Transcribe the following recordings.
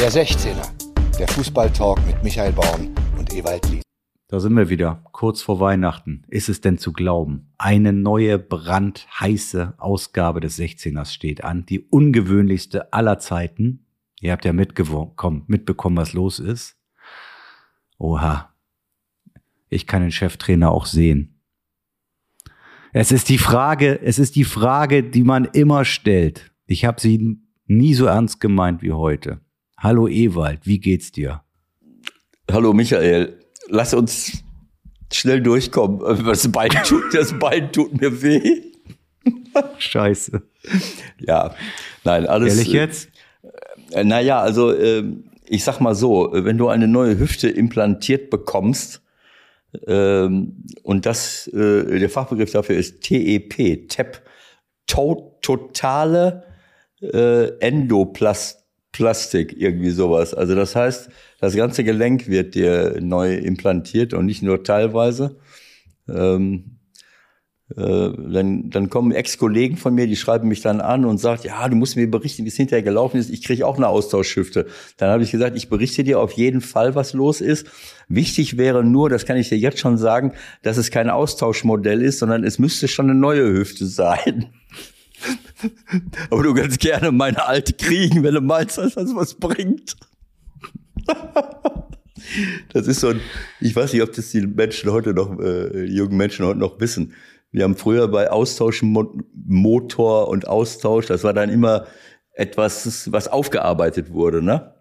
Der 16er, der Fußballtalk mit Michael Baum und Ewald Lied. Da sind wir wieder, kurz vor Weihnachten. Ist es denn zu glauben? Eine neue brandheiße Ausgabe des 16ers steht an, die ungewöhnlichste aller Zeiten. Ihr habt ja mitbekommen, was los ist. Oha. Ich kann den Cheftrainer auch sehen. Es ist die Frage, es ist die Frage, die man immer stellt. Ich habe sie nie so ernst gemeint wie heute. Hallo Ewald, wie geht's dir? Hallo Michael, lass uns schnell durchkommen. Das Bein tut, das Bein tut mir weh. Scheiße. Ja, nein, alles. Ehrlich jetzt? Äh, naja, also äh, ich sag mal so, wenn du eine neue Hüfte implantiert bekommst, ähm, und das, äh, der Fachbegriff dafür ist TEP, TEP, to totale äh, Endoplastik, irgendwie sowas. Also das heißt, das ganze Gelenk wird dir neu implantiert und nicht nur teilweise. Ähm, äh, dann, dann kommen Ex-Kollegen von mir, die schreiben mich dann an und sagen, ja, du musst mir berichten, wie es hinterher gelaufen ist. Ich kriege auch eine Austauschschifte. Dann habe ich gesagt, ich berichte dir auf jeden Fall, was los ist. Wichtig wäre nur, das kann ich dir jetzt schon sagen, dass es kein Austauschmodell ist, sondern es müsste schon eine neue Hüfte sein. Aber du kannst gerne meine alte kriegen, wenn du meinst, dass das was bringt. Das ist so ein, ich weiß nicht, ob das die Menschen heute noch, äh, jungen Menschen heute noch wissen. Wir haben früher bei Austauschmotor und Austausch, das war dann immer etwas, was aufgearbeitet wurde, ne?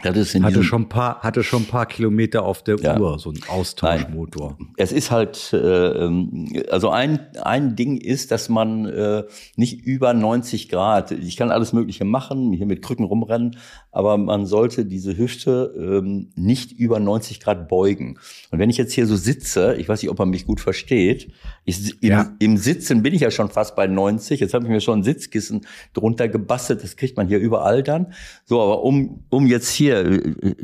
Hatte schon ein paar, hatte schon ein paar Kilometer auf der ja. Uhr, so ein Austauschmotor. Nein. Es ist halt, äh, also ein, ein Ding ist, dass man äh, nicht über 90 Grad, ich kann alles Mögliche machen, hier mit Krücken rumrennen, aber man sollte diese Hüfte ähm, nicht über 90 Grad beugen. Und wenn ich jetzt hier so sitze, ich weiß nicht, ob man mich gut versteht, ich, im, ja. im Sitzen bin ich ja schon fast bei 90, jetzt habe ich mir schon ein Sitzkissen drunter gebastelt, das kriegt man hier überall dann. So, aber um, um jetzt hier äh, äh,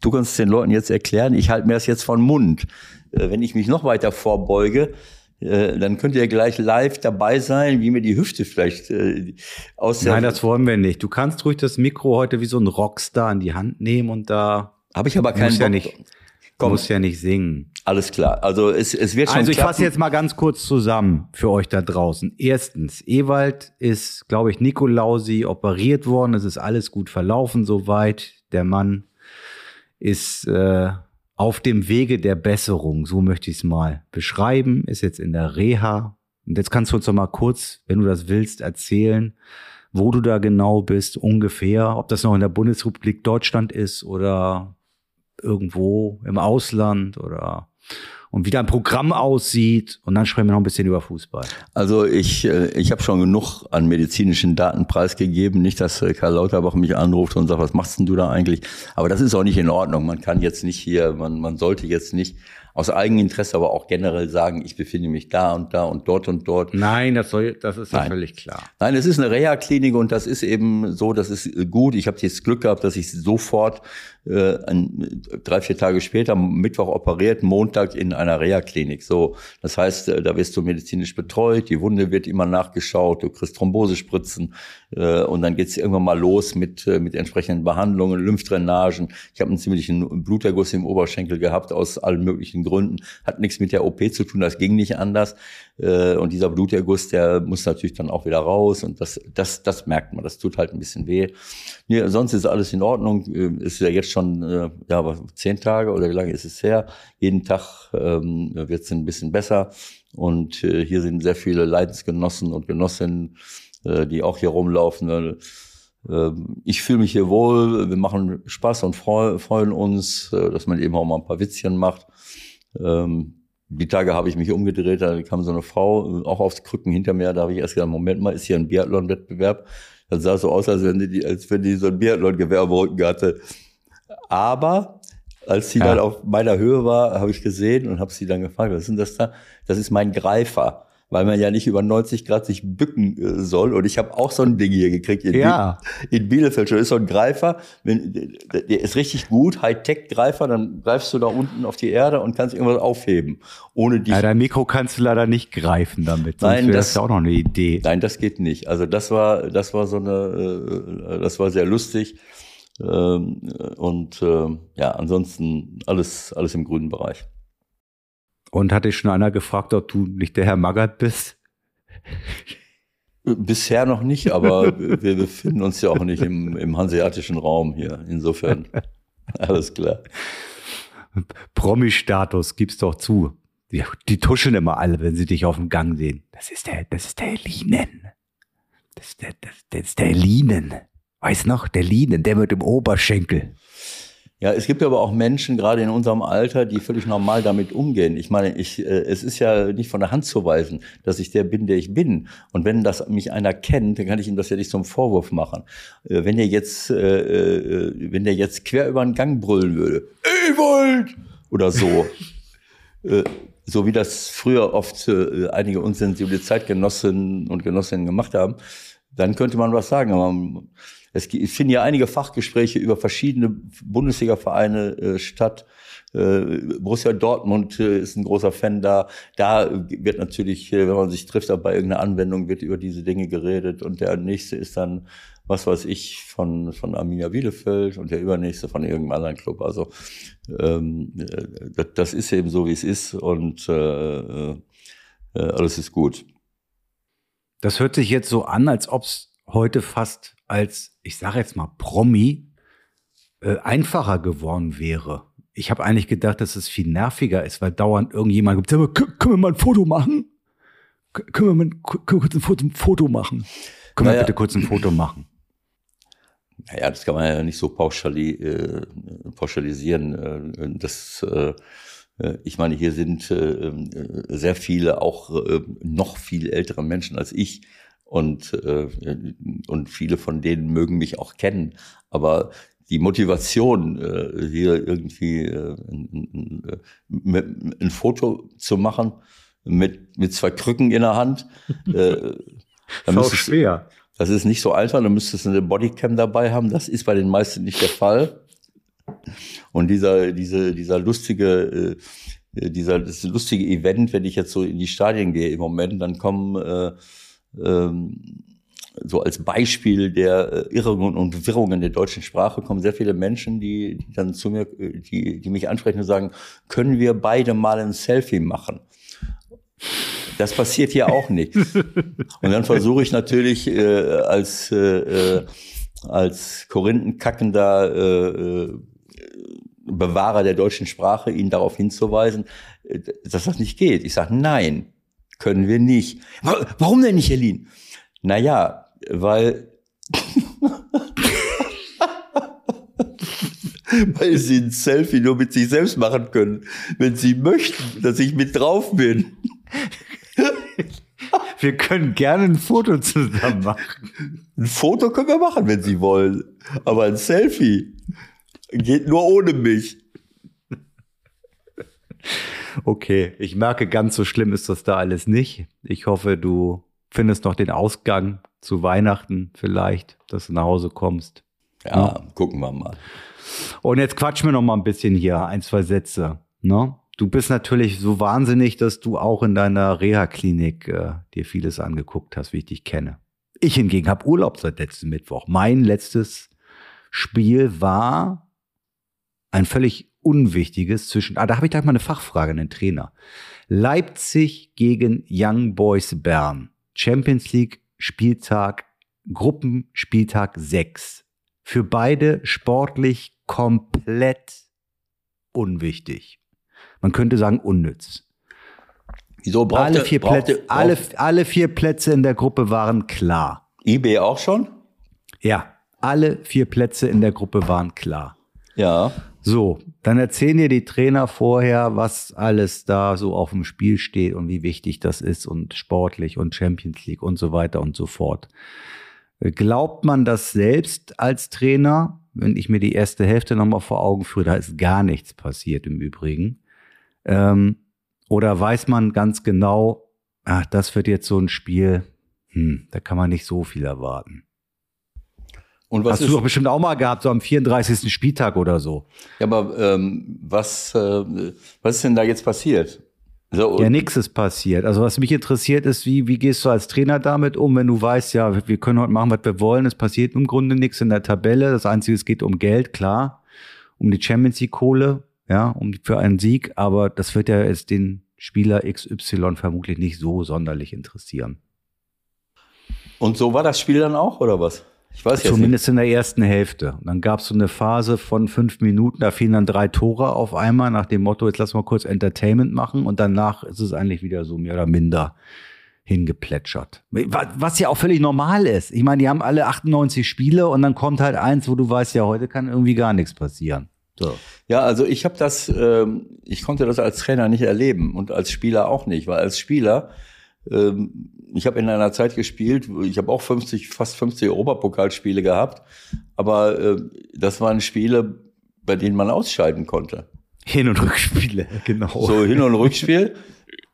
du kannst den Leuten jetzt erklären, ich halte mir das jetzt von Mund. Äh, wenn ich mich noch weiter vorbeuge, dann könnt ihr gleich live dabei sein, wie mir die Hüfte vielleicht aus der Nein, das wollen wir nicht. Du kannst ruhig das Mikro heute wie so ein Rockstar in die Hand nehmen und da habe ich aber keinen Bock. Ja nicht, Komm. muss ja nicht singen. Alles klar. Also es, es wird schon. Also ich fasse jetzt mal ganz kurz zusammen für euch da draußen. Erstens, Ewald ist, glaube ich, Nikolausi operiert worden. Es ist alles gut verlaufen soweit. Der Mann ist äh, auf dem Wege der Besserung, so möchte ich es mal beschreiben, ist jetzt in der Reha. Und jetzt kannst du uns doch mal kurz, wenn du das willst, erzählen, wo du da genau bist, ungefähr, ob das noch in der Bundesrepublik Deutschland ist oder irgendwo im Ausland oder und wie dein Programm aussieht. Und dann sprechen wir noch ein bisschen über Fußball. Also ich, äh, ich habe schon genug an medizinischen Daten preisgegeben. Nicht, dass äh, Karl Lauterbach mich anruft und sagt, was machst denn du da eigentlich? Aber das ist auch nicht in Ordnung. Man kann jetzt nicht hier, man, man sollte jetzt nicht aus Eigeninteresse, aber auch generell sagen, ich befinde mich da und da und dort und dort. Nein, das, soll, das ist ja völlig klar. Nein, es ist eine Reha-Klinik und das ist eben so, das ist gut. Ich habe jetzt Glück gehabt, dass ich sofort äh, ein, drei, vier Tage später, Mittwoch operiert, Montag in einer Reha-Klinik. So, das heißt, äh, da wirst du medizinisch betreut, die Wunde wird immer nachgeschaut, du kriegst Thrombosespritzen äh, und dann geht's irgendwann mal los mit, äh, mit entsprechenden Behandlungen, Lymphdrainagen. Ich habe einen ziemlichen Bluterguss im Oberschenkel gehabt aus allen möglichen Gründen. Hat nichts mit der OP zu tun, das ging nicht anders. Äh, und dieser Bluterguss, der muss natürlich dann auch wieder raus und das, das, das merkt man, das tut halt ein bisschen weh. Nee, sonst ist alles in Ordnung, äh, ist ja jetzt schon, äh, ja, zehn Tage oder wie lange ist es her? Jeden Tag ähm, wird es ein bisschen besser und äh, hier sind sehr viele Leidensgenossen und Genossinnen, äh, die auch hier rumlaufen. Äh, ich fühle mich hier wohl, wir machen Spaß und freu, freuen uns, dass man eben auch mal ein paar Witzchen macht. Ähm, die Tage habe ich mich umgedreht, da kam so eine Frau, auch aufs Krücken hinter mir, da habe ich erst gedacht, Moment mal, ist hier ein Biathlon-Wettbewerb? Das sah so aus, als wenn die, als wenn die so ein Biathlon-Gewehr am Rücken hatte. Aber als sie ja. dann auf meiner Höhe war, habe ich gesehen und habe sie dann gefragt, was ist denn das da? Das ist mein Greifer weil man ja nicht über 90 Grad sich bücken äh, soll. Und ich habe auch so ein Ding hier gekriegt in, ja. in Bielefeld. Schon ist so ein Greifer, wenn, der ist richtig gut, Hightech-Greifer, dann greifst du da unten auf die Erde und kannst irgendwas aufheben, ohne dich. Ja, dein Mikro kannst du leider nicht greifen damit. Nein, das ist auch noch eine Idee. Nein, das geht nicht. Also das war, das war so eine, äh, das war sehr lustig. Ähm, und äh, ja, ansonsten alles, alles im grünen Bereich. Und hat dich schon einer gefragt, ob du nicht der Herr Magath bist? Bisher noch nicht, aber wir befinden uns ja auch nicht im, im hanseatischen Raum hier. Insofern alles klar. Promi-Status gib's doch zu. Die, die, tuscheln immer alle, wenn sie dich auf dem Gang sehen. Das ist der, das ist der Linen. Das ist der, das, das ist der Linen. Weiß noch, der Linen, der mit dem Oberschenkel. Ja, es gibt aber auch Menschen, gerade in unserem Alter, die völlig normal damit umgehen. Ich meine, ich, äh, es ist ja nicht von der Hand zu weisen, dass ich der bin, der ich bin. Und wenn das mich einer kennt, dann kann ich ihm das ja nicht zum Vorwurf machen. Äh, wenn der jetzt, äh, äh, wenn der jetzt quer über den Gang brüllen würde, Ewald! Oder so. äh, so wie das früher oft äh, einige unsensible Zeitgenossinnen und Genossinnen gemacht haben, dann könnte man was sagen. Aber es finden ja einige Fachgespräche über verschiedene Bundesliga-Vereine äh, statt. Äh, Borussia Dortmund äh, ist ein großer Fan da. Da wird natürlich, äh, wenn man sich trifft, bei irgendeiner Anwendung wird über diese Dinge geredet. Und der nächste ist dann, was weiß ich, von, von Arminia Bielefeld und der übernächste von irgendeinem anderen Club. Also ähm, das, das ist eben so, wie es ist und äh, äh, alles ist gut. Das hört sich jetzt so an, als ob es heute fast als, ich sage jetzt mal, Promi äh, einfacher geworden wäre. Ich habe eigentlich gedacht, dass es viel nerviger ist, weil dauernd irgendjemand gibt, können wir mal ein Foto machen? Können wir mal können wir kurz ein Foto, ein Foto machen? Können naja. wir bitte kurz ein Foto machen? Naja, das kann man ja nicht so pauschali äh, pauschalisieren. Äh, das, äh, äh ich meine, hier sind äh, äh, sehr viele, auch noch viel ältere Menschen als ich, und, äh, und viele von denen mögen mich auch kennen. Aber die Motivation, äh, hier irgendwie äh, ein, ein, ein Foto zu machen mit, mit zwei Krücken in der Hand, äh, das ist schwer. Das ist nicht so einfach, dann müsstest du eine Bodycam dabei haben. Das ist bei den meisten nicht der Fall. Und dieser, diese, dieser lustige, äh, dieser, das lustige Event, wenn ich jetzt so in die Stadien gehe im Moment, dann kommen äh, ähm, so als Beispiel der äh, Irrungen und Wirrungen der deutschen Sprache kommen sehr viele Menschen, die, die dann zu mir, äh, die, die mich ansprechen und sagen, können wir beide mal ein Selfie machen? Das passiert hier auch nicht. Und dann versuche ich natürlich äh, als, äh, äh als korinthenkackender äh, Bewahrer der deutschen Sprache, ihn darauf hinzuweisen, dass das nicht geht. Ich sage, nein, können wir nicht. Warum denn nicht, Helin? Naja, weil, weil sie ein Selfie nur mit sich selbst machen können, wenn sie möchten, dass ich mit drauf bin. Wir können gerne ein Foto zusammen machen. Ein Foto können wir machen, wenn Sie wollen. Aber ein Selfie geht nur ohne mich. Okay, ich merke, ganz so schlimm ist das da alles nicht. Ich hoffe, du findest noch den Ausgang zu Weihnachten vielleicht, dass du nach Hause kommst. Ja, ja. gucken wir mal. Und jetzt quatschen wir noch mal ein bisschen hier, ein, zwei Sätze. Ne? Du bist natürlich so wahnsinnig, dass du auch in deiner Reha-Klinik äh, dir vieles angeguckt hast, wie ich dich kenne. Ich hingegen habe Urlaub seit letztem Mittwoch. Mein letztes Spiel war ein völlig Unwichtiges zwischen, ah, da habe ich gleich mal eine Fachfrage an den Trainer. Leipzig gegen Young Boys Bern. Champions League Spieltag, Gruppenspieltag 6. Für beide sportlich komplett unwichtig. Man könnte sagen unnütz. Wieso brauchte, alle, vier brauchte, Plätze, alle, alle vier Plätze in der Gruppe waren klar. IB auch schon? Ja, alle vier Plätze in der Gruppe waren klar. Ja. So, dann erzählen dir die Trainer vorher, was alles da so auf dem Spiel steht und wie wichtig das ist und sportlich und Champions League und so weiter und so fort. Glaubt man das selbst als Trainer? Wenn ich mir die erste Hälfte nochmal vor Augen führe, da ist gar nichts passiert im Übrigen. Ähm, oder weiß man ganz genau, ach, das wird jetzt so ein Spiel, hm, da kann man nicht so viel erwarten. Und was Hast du doch bestimmt auch mal gehabt, so am 34. Spieltag oder so. Ja, aber ähm, was, äh, was ist denn da jetzt passiert? So, ja, nichts ist passiert. Also was mich interessiert ist, wie, wie gehst du als Trainer damit um, wenn du weißt, ja, wir können heute machen, was wir wollen, es passiert im Grunde nichts in der Tabelle. Das Einzige, es geht um Geld, klar, um die Champions League Kohle, ja, um für einen Sieg, aber das wird ja jetzt den Spieler XY vermutlich nicht so sonderlich interessieren. Und so war das Spiel dann auch, oder was? Ich weiß Zumindest nicht. in der ersten Hälfte. Und dann gab es so eine Phase von fünf Minuten, da fielen dann drei Tore auf einmal nach dem Motto, jetzt lass mal kurz Entertainment machen und danach ist es eigentlich wieder so mehr oder minder hingeplätschert. Was ja auch völlig normal ist. Ich meine, die haben alle 98 Spiele und dann kommt halt eins, wo du weißt, ja, heute kann irgendwie gar nichts passieren. So. Ja, also ich habe das, ähm, ich konnte das als Trainer nicht erleben und als Spieler auch nicht, weil als Spieler ich habe in einer Zeit gespielt, ich habe auch 50, fast 50 Europapokalspiele gehabt, aber äh, das waren Spiele, bei denen man ausscheiden konnte. Hin- und Rückspiele, genau. So Hin- und Rückspiel,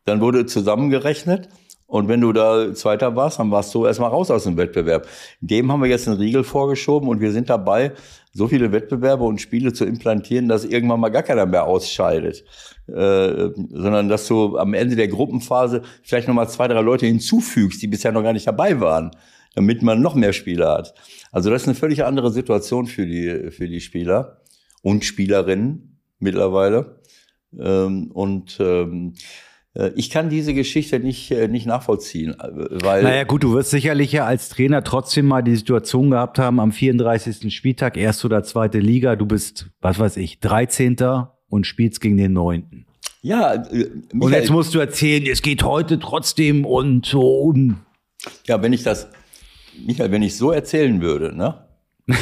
dann wurde zusammengerechnet und wenn du da Zweiter warst, dann warst du erstmal raus aus dem Wettbewerb. Dem haben wir jetzt einen Riegel vorgeschoben und wir sind dabei, so viele Wettbewerbe und Spiele zu implantieren, dass irgendwann mal gar keiner mehr ausscheidet. Äh, sondern dass du am Ende der Gruppenphase vielleicht nochmal zwei, drei Leute hinzufügst, die bisher noch gar nicht dabei waren, damit man noch mehr Spieler hat. Also das ist eine völlig andere Situation für die, für die Spieler und Spielerinnen mittlerweile. Ähm, und ähm, äh, ich kann diese Geschichte nicht, äh, nicht nachvollziehen, weil. Naja, gut, du wirst sicherlich ja als Trainer trotzdem mal die Situation gehabt haben, am 34. Spieltag, erste oder zweite Liga, du bist, was weiß ich, 13 und spielst gegen den Neunten. Ja, äh, Michael, und jetzt musst du erzählen, es geht heute trotzdem und so. Um. Ja, wenn ich das, Michael, wenn ich so erzählen würde, ne?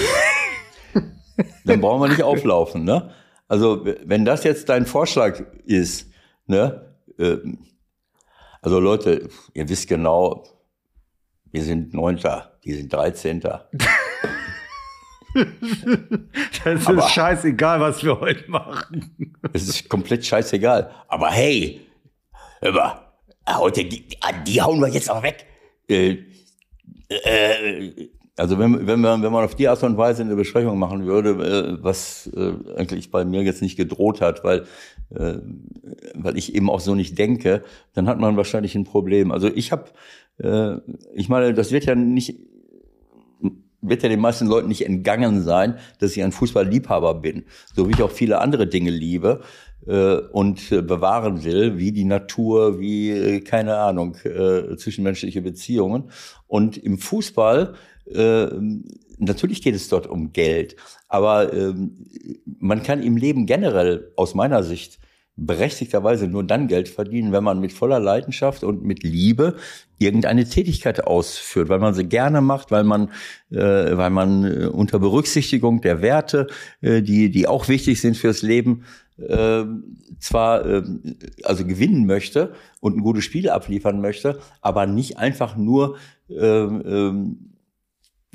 dann brauchen wir nicht auflaufen, ne? Also, wenn das jetzt dein Vorschlag ist, ne? Äh, also Leute, ihr wisst genau, wir sind Neunter, die sind Dreizehnter. das ist scheißegal, was wir heute machen. Es ist komplett scheißegal. Aber hey, immer, heute, die, die hauen wir jetzt auch weg. Äh, äh, also wenn, wenn, man, wenn man auf die Art und Weise eine Besprechung machen würde, äh, was äh, eigentlich bei mir jetzt nicht gedroht hat, weil, äh, weil ich eben auch so nicht denke, dann hat man wahrscheinlich ein Problem. Also ich habe, ich meine, das wird ja nicht wird ja den meisten Leuten nicht entgangen sein, dass ich ein Fußballliebhaber bin, so wie ich auch viele andere Dinge liebe äh, und äh, bewahren will, wie die Natur, wie äh, keine Ahnung äh, zwischenmenschliche Beziehungen. Und im Fußball äh, natürlich geht es dort um Geld, aber ähm, man kann im Leben generell aus meiner Sicht berechtigterweise nur dann Geld verdienen, wenn man mit voller Leidenschaft und mit Liebe irgendeine Tätigkeit ausführt, weil man sie gerne macht, weil man, äh, weil man äh, unter Berücksichtigung der Werte, äh, die, die auch wichtig sind fürs Leben, äh, zwar äh, also gewinnen möchte und ein gutes Spiel abliefern möchte, aber nicht einfach nur äh, äh,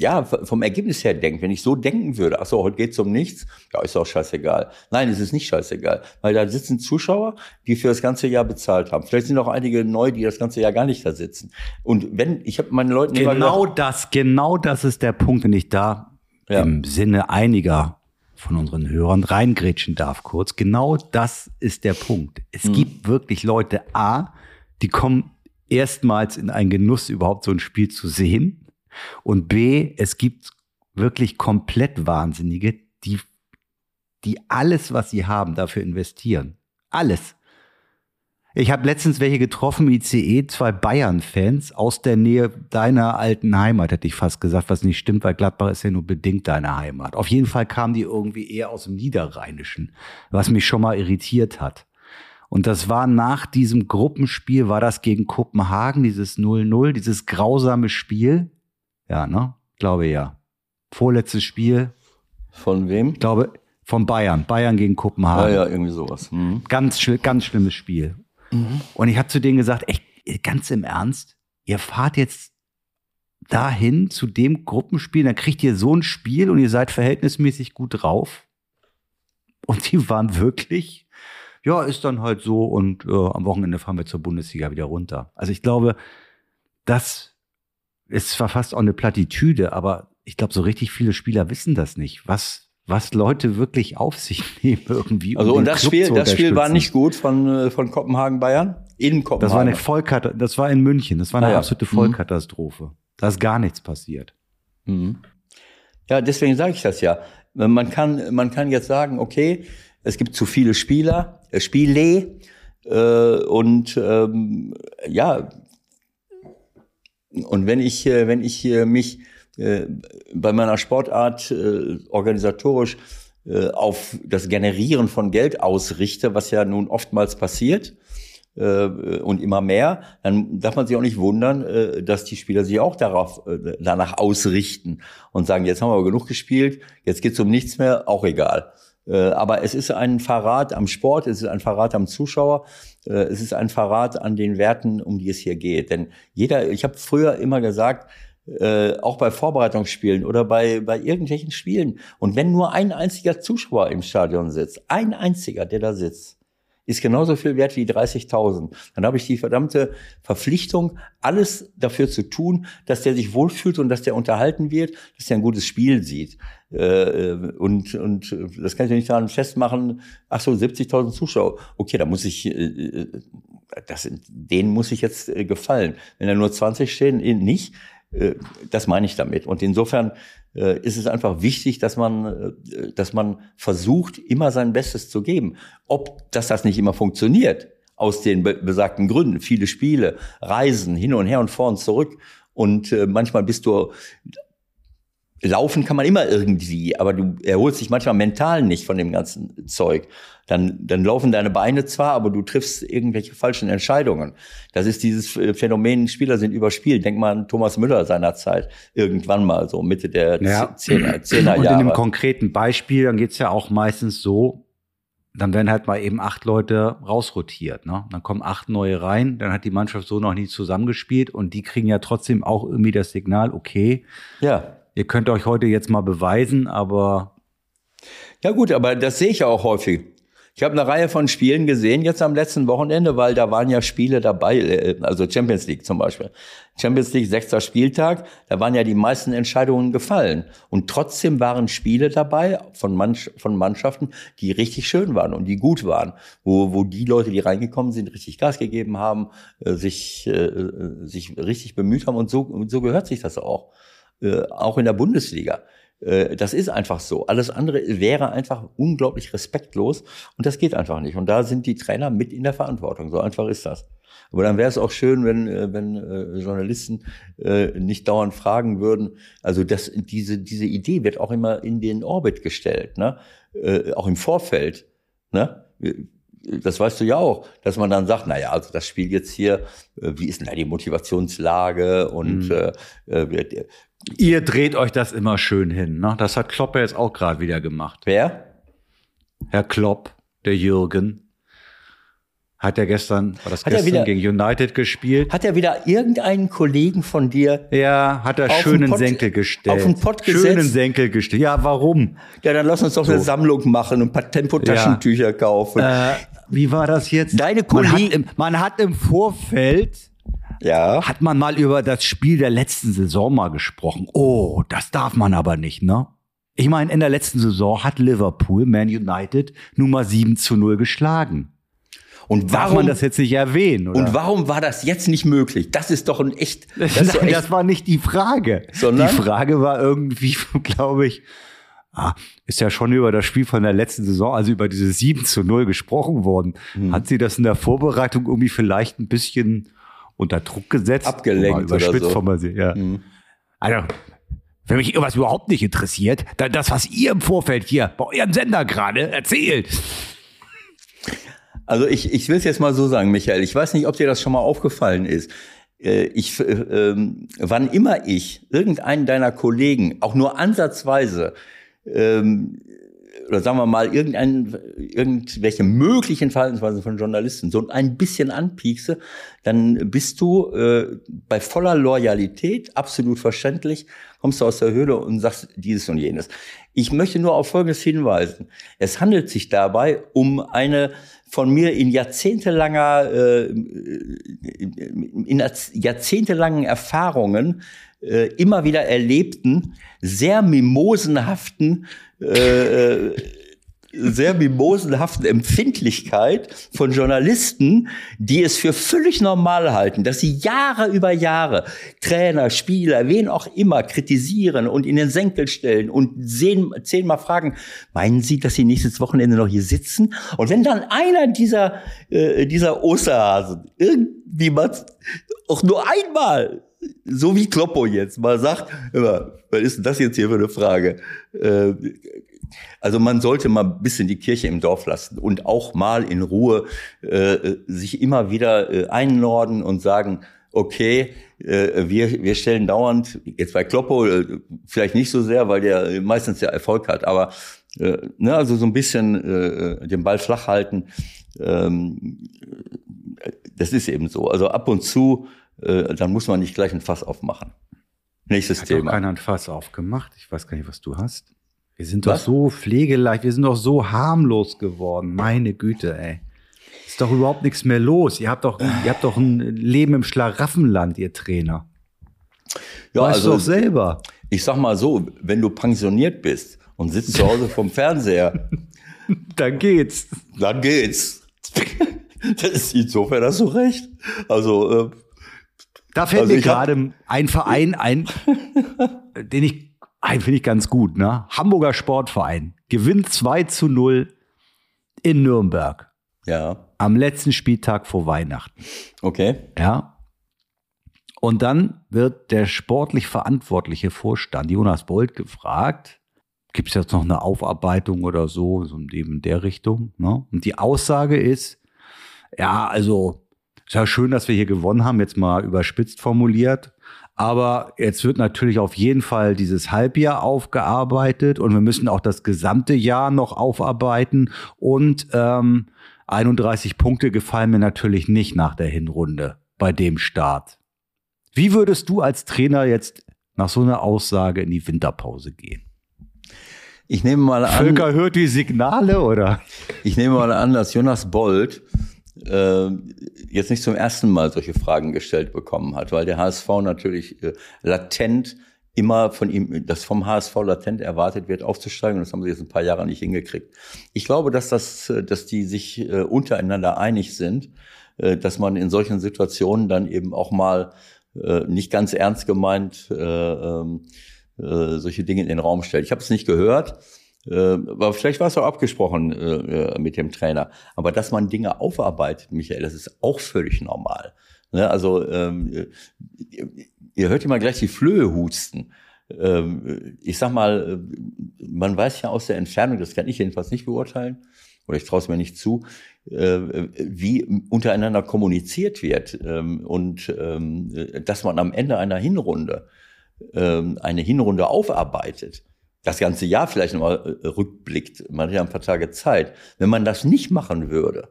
ja, vom Ergebnis her denkt, wenn ich so denken würde, ach so, heute geht's um nichts, ja, ist auch scheißegal. Nein, es ist nicht scheißegal, weil da sitzen Zuschauer, die für das ganze Jahr bezahlt haben. Vielleicht sind auch einige neu, die das ganze Jahr gar nicht da sitzen. Und wenn, ich habe meine Leute Genau gesagt, das, genau das ist der Punkt, den ich da ja. im Sinne einiger von unseren Hörern reingrätschen darf kurz. Genau das ist der Punkt. Es hm. gibt wirklich Leute, A, die kommen erstmals in einen Genuss, überhaupt so ein Spiel zu sehen und B, es gibt wirklich komplett Wahnsinnige, die, die alles, was sie haben, dafür investieren. Alles. Ich habe letztens welche getroffen, ICE, zwei Bayern-Fans aus der Nähe deiner alten Heimat, hätte ich fast gesagt, was nicht stimmt, weil Gladbach ist ja nur bedingt deine Heimat. Auf jeden Fall kamen die irgendwie eher aus dem Niederrheinischen, was mich schon mal irritiert hat. Und das war nach diesem Gruppenspiel, war das gegen Kopenhagen, dieses 0-0, dieses grausame Spiel. Ja, ne? Glaube ja. Vorletztes Spiel. Von wem? Ich glaube, von Bayern. Bayern gegen Kopenhagen. Ja, ja, irgendwie sowas. Mhm. Ganz, ganz schlimmes Spiel. Mhm. Und ich habe zu denen gesagt, echt, ganz im Ernst, ihr fahrt jetzt dahin zu dem Gruppenspiel, dann kriegt ihr so ein Spiel und ihr seid verhältnismäßig gut drauf. Und die waren wirklich, ja, ist dann halt so und äh, am Wochenende fahren wir zur Bundesliga wieder runter. Also ich glaube, das ist zwar fast auch eine Plattitüde, aber ich glaube, so richtig viele Spieler wissen das nicht, was, was Leute wirklich auf sich nehmen irgendwie. Also um und das Club Spiel, das Spiel war nicht gut von, äh, von Kopenhagen Bayern? in Kopenhagen. Das war eine Vollkatastrophe. Das war in München. Das war eine Ah ja. absolute Mhm. Vollkatastrophe. Da ist gar nichts passiert. Mhm. Ja, deswegen sage ich das ja. Man kann, man kann jetzt sagen, okay, es gibt zu viele Spieler, äh, Spiele, äh, und ähm, ja, und wenn ich, wenn ich mich äh, bei meiner Sportart äh, organisatorisch äh, auf das Generieren von Geld ausrichte, was ja nun oftmals passiert, und immer mehr, dann darf man sich auch nicht wundern, dass die Spieler sich auch darauf danach ausrichten und sagen, jetzt haben wir aber genug gespielt, jetzt geht's um nichts mehr, auch egal. Äh, Aber es ist ein Verrat am Sport, es ist ein Verrat am Zuschauer, äh, es ist ein Verrat an den Werten, um die es hier geht. Denn jeder, ich habe früher immer gesagt, äh, auch bei Vorbereitungsspielen oder bei, bei irgendwelchen Spielen, und wenn nur ein einziger Zuschauer im Stadion sitzt, ein einziger, der da sitzt, ist genauso viel wert wie 30.000. Dann habe ich die verdammte Verpflichtung, alles dafür zu tun, dass der sich wohlfühlt und dass der unterhalten wird, dass der ein gutes Spiel sieht. Äh, Und, und das kann ich nicht daran festmachen, ach so, 70.000 Zuschauer. Okay, da muss ich, äh, das, denen muss ich jetzt äh, gefallen. Wenn da nur 20 stehen, eh nicht. Äh, Das meine ich damit. Und insofern äh, ist es einfach wichtig, dass man, äh, dass man versucht, immer sein Bestes zu geben. Ob dass das nicht immer funktioniert, aus den be besagten Gründen, viele Spiele, Reisen hin und her und vor und zurück. Und äh, manchmal bist du Laufen kann man immer irgendwie, aber du erholst dich manchmal mental nicht von dem ganzen Zeug. Dann, dann laufen deine Beine zwar, aber du triffst irgendwelche falschen Entscheidungen. Das ist dieses äh, Phänomen, Spieler sind überspielt. Denk mal an Thomas Müller seinerzeit, irgendwann mal so Mitte der Ja. Zehner, Zehner Und in dem Jahre. konkreten Beispiel, dann geht's ja auch meistens so, dann werden halt mal eben acht Leute rausrotiert. Ne? Dann kommen acht neue rein, dann hat die Mannschaft so noch nie zusammengespielt und die kriegen ja trotzdem auch irgendwie das Signal, okay, Ja. Ihr könnt euch heute jetzt mal beweisen, aber Ja gut, aber das sehe ich ja auch häufig. Ich habe eine Reihe von Spielen gesehen jetzt am letzten Wochenende, weil da waren ja Spiele dabei, äh, also Champions League zum Beispiel. Champions League, sechster Spieltag, da waren ja die meisten Entscheidungen gefallen. Und trotzdem waren Spiele dabei von, Mannschaft, von Mannschaften, die richtig schön waren und die gut waren, wo, wo die Leute, die reingekommen sind, richtig Gas gegeben haben, äh, sich, äh, sich richtig bemüht haben und so, und so gehört sich das auch. Äh, auch in der Bundesliga. Äh, Das ist einfach so. Alles andere wäre einfach unglaublich respektlos und das geht einfach nicht. Und da sind die Trainer mit in der Verantwortung. So einfach ist das. Aber dann wäre es auch schön, wenn, äh, wenn äh, Journalisten äh, nicht dauernd fragen würden. Also das, diese, diese Idee wird auch immer in den Orbit gestellt, ne? Äh, auch im Vorfeld. Ne? Das weißt du ja auch, dass man dann sagt, na ja, also das Spiel jetzt hier, wie ist denn da die Motivationslage und Mhm. äh, ihr dreht euch das immer schön hin. Ne? Das hat Klopp ja jetzt auch gerade wieder gemacht. wer? Herr Klopp, der Jürgen, hat ja gestern, war das Hat er gestern wieder- gegen United gespielt? Hat er wieder irgendeinen Kollegen von dir? Ja, hat er schönen Pott- Senkel gestellt. auf den Pott Schönen gesetzt? Senkel gestellt. Ja, warum? Ja, dann lass uns doch eine Sammlung machen und ein paar Tempotaschentücher kaufen. Äh, wie war das jetzt? Deine man hat, Kollegen- im, man hat im Vorfeld, ja. hat man mal über das Spiel der letzten Saison mal gesprochen. Oh, das darf man aber nicht, ne? Ich meine, in der letzten Saison hat Liverpool Man United nun mal 7 zu 0 geschlagen. Und Darf warum, man das jetzt nicht erwähnen? Oder? und warum war das jetzt nicht möglich? Das ist doch ein echt, das Nein, echt das war nicht die Frage. Sondern? Die Frage war irgendwie, glaube ich, ah, ist ja schon über das Spiel von der letzten Saison, also über diese 7 zu 0 gesprochen worden. Hm. Hat sie das in der Vorbereitung irgendwie vielleicht ein bisschen unter Druck gesetzt? Abgelenkt überspitzt oder so. Formuliert, ja. Also, wenn mich irgendwas überhaupt nicht interessiert, dann das, was ihr im Vorfeld hier bei eurem Sender gerade erzählt. Also ich, ich will es jetzt mal so sagen, Michael. Ich weiß nicht, ob dir das schon mal aufgefallen ist. Äh, Ich, äh, ähm, wann immer ich irgendeinen deiner Kollegen auch nur ansatzweise ähm, oder sagen wir mal irgendein, irgendwelche möglichen Verhaltensweisen von Journalisten so ein bisschen anpiekse, dann bist du äh, bei voller Loyalität, absolut verständlich, kommst du aus der Höhle und sagst dieses und jenes. Ich möchte nur auf Folgendes hinweisen. Es handelt sich dabei um eine von mir in jahrzehntelanger, äh, in jahrzehntelangen Erfahrungen äh, immer wieder erlebten, sehr mimosenhaften äh, sehr mimosenhaften Empfindlichkeit von Journalisten, die es für völlig normal halten, dass sie Jahre über Jahre Trainer, Spieler, wen auch immer kritisieren und in den Senkel stellen und zehnmal fragen, meinen Sie, dass Sie nächstes Wochenende noch hier sitzen? Und wenn dann einer dieser, äh, dieser Osterhasen irgendwie mal auch nur einmal so wie Kloppo jetzt mal sagt, immer, was ist denn das jetzt hier für eine Frage? Äh, also man sollte mal ein bisschen die Kirche im Dorf lassen und auch mal in Ruhe äh, sich immer wieder äh, einnorden und sagen, okay, wir, wir stellen dauernd, jetzt bei Kloppo vielleicht nicht so sehr, weil der meistens ja Erfolg hat, aber ne, also so ein bisschen den Ball flach halten, ähm, das ist eben so. Also ab und zu, äh, dann muss man nicht gleich ein Fass aufmachen. Nächstes Hat Thema. doch keiner ein Fass aufgemacht. Ich weiß gar nicht, was du hast. Wir sind Was? doch so pflegeleicht, wir sind doch so harmlos geworden. Meine Güte, ey. Ist doch überhaupt nichts mehr los. Ihr habt doch, ihr habt doch ein Leben im Schlaraffenland, ihr Trainer. Ja, weißt du also doch selber. ich sag mal so, wenn du pensioniert bist und sitzt zu Hause vom Fernseher, Dann geht's. dann geht's. Das ist insofern hast du recht. Also äh, Da fällt Also mir gerade ein Verein ein, den ich, finde ich ganz gut, ne? Hamburger Sportverein gewinnt 2 zu 0 in Nürnberg ja, am letzten Spieltag vor Weihnachten. okay. Ja. Und dann wird der sportlich verantwortliche Vorstand, Jonas Bold, gefragt, gibt es jetzt noch eine Aufarbeitung oder so, so in der Richtung. Ne? Und die Aussage ist, ja, also, ist ja schön, dass wir hier gewonnen haben, jetzt mal überspitzt formuliert. Aber jetzt wird natürlich auf jeden Fall dieses Halbjahr aufgearbeitet und wir müssen auch das gesamte Jahr noch aufarbeiten. Und ähm, 31 Punkte gefallen mir natürlich nicht nach der Hinrunde bei dem Start. Wie würdest du als Trainer jetzt nach so einer Aussage in die Winterpause gehen? Ich nehme mal an, Völker hört die Signale oder? ich nehme mal an, dass Jonas Bold äh, jetzt nicht zum ersten Mal solche Fragen gestellt bekommen hat, weil der HSV natürlich äh, latent immer von ihm, das vom HSV latent erwartet wird, aufzusteigen. Und das haben sie jetzt ein paar Jahre nicht hingekriegt. Ich glaube, dass das, äh, dass die sich äh, untereinander einig sind, äh, dass man in solchen Situationen dann eben auch mal äh, nicht ganz ernst gemeint äh, ähm, äh, solche Dinge in den Raum stellt. Ich habe es nicht gehört. Äh, aber vielleicht war es auch abgesprochen äh, äh, mit dem Trainer. Aber dass man Dinge aufarbeitet, Michael, das ist auch völlig normal. Ne? Also ähm, ihr, ihr hört immer gleich die Flöhe husten. Ähm, ich sag mal, äh, man weiß ja aus der Entfernung, das kann ich jedenfalls nicht beurteilen, oder ich traue es mir nicht zu, äh, wie untereinander kommuniziert wird ähm, und ähm, dass man am Ende einer Hinrunde ähm, eine Hinrunde aufarbeitet, das ganze Jahr vielleicht nochmal äh, rückblickt, man hat ja ein paar Tage Zeit. Wenn man das nicht machen würde,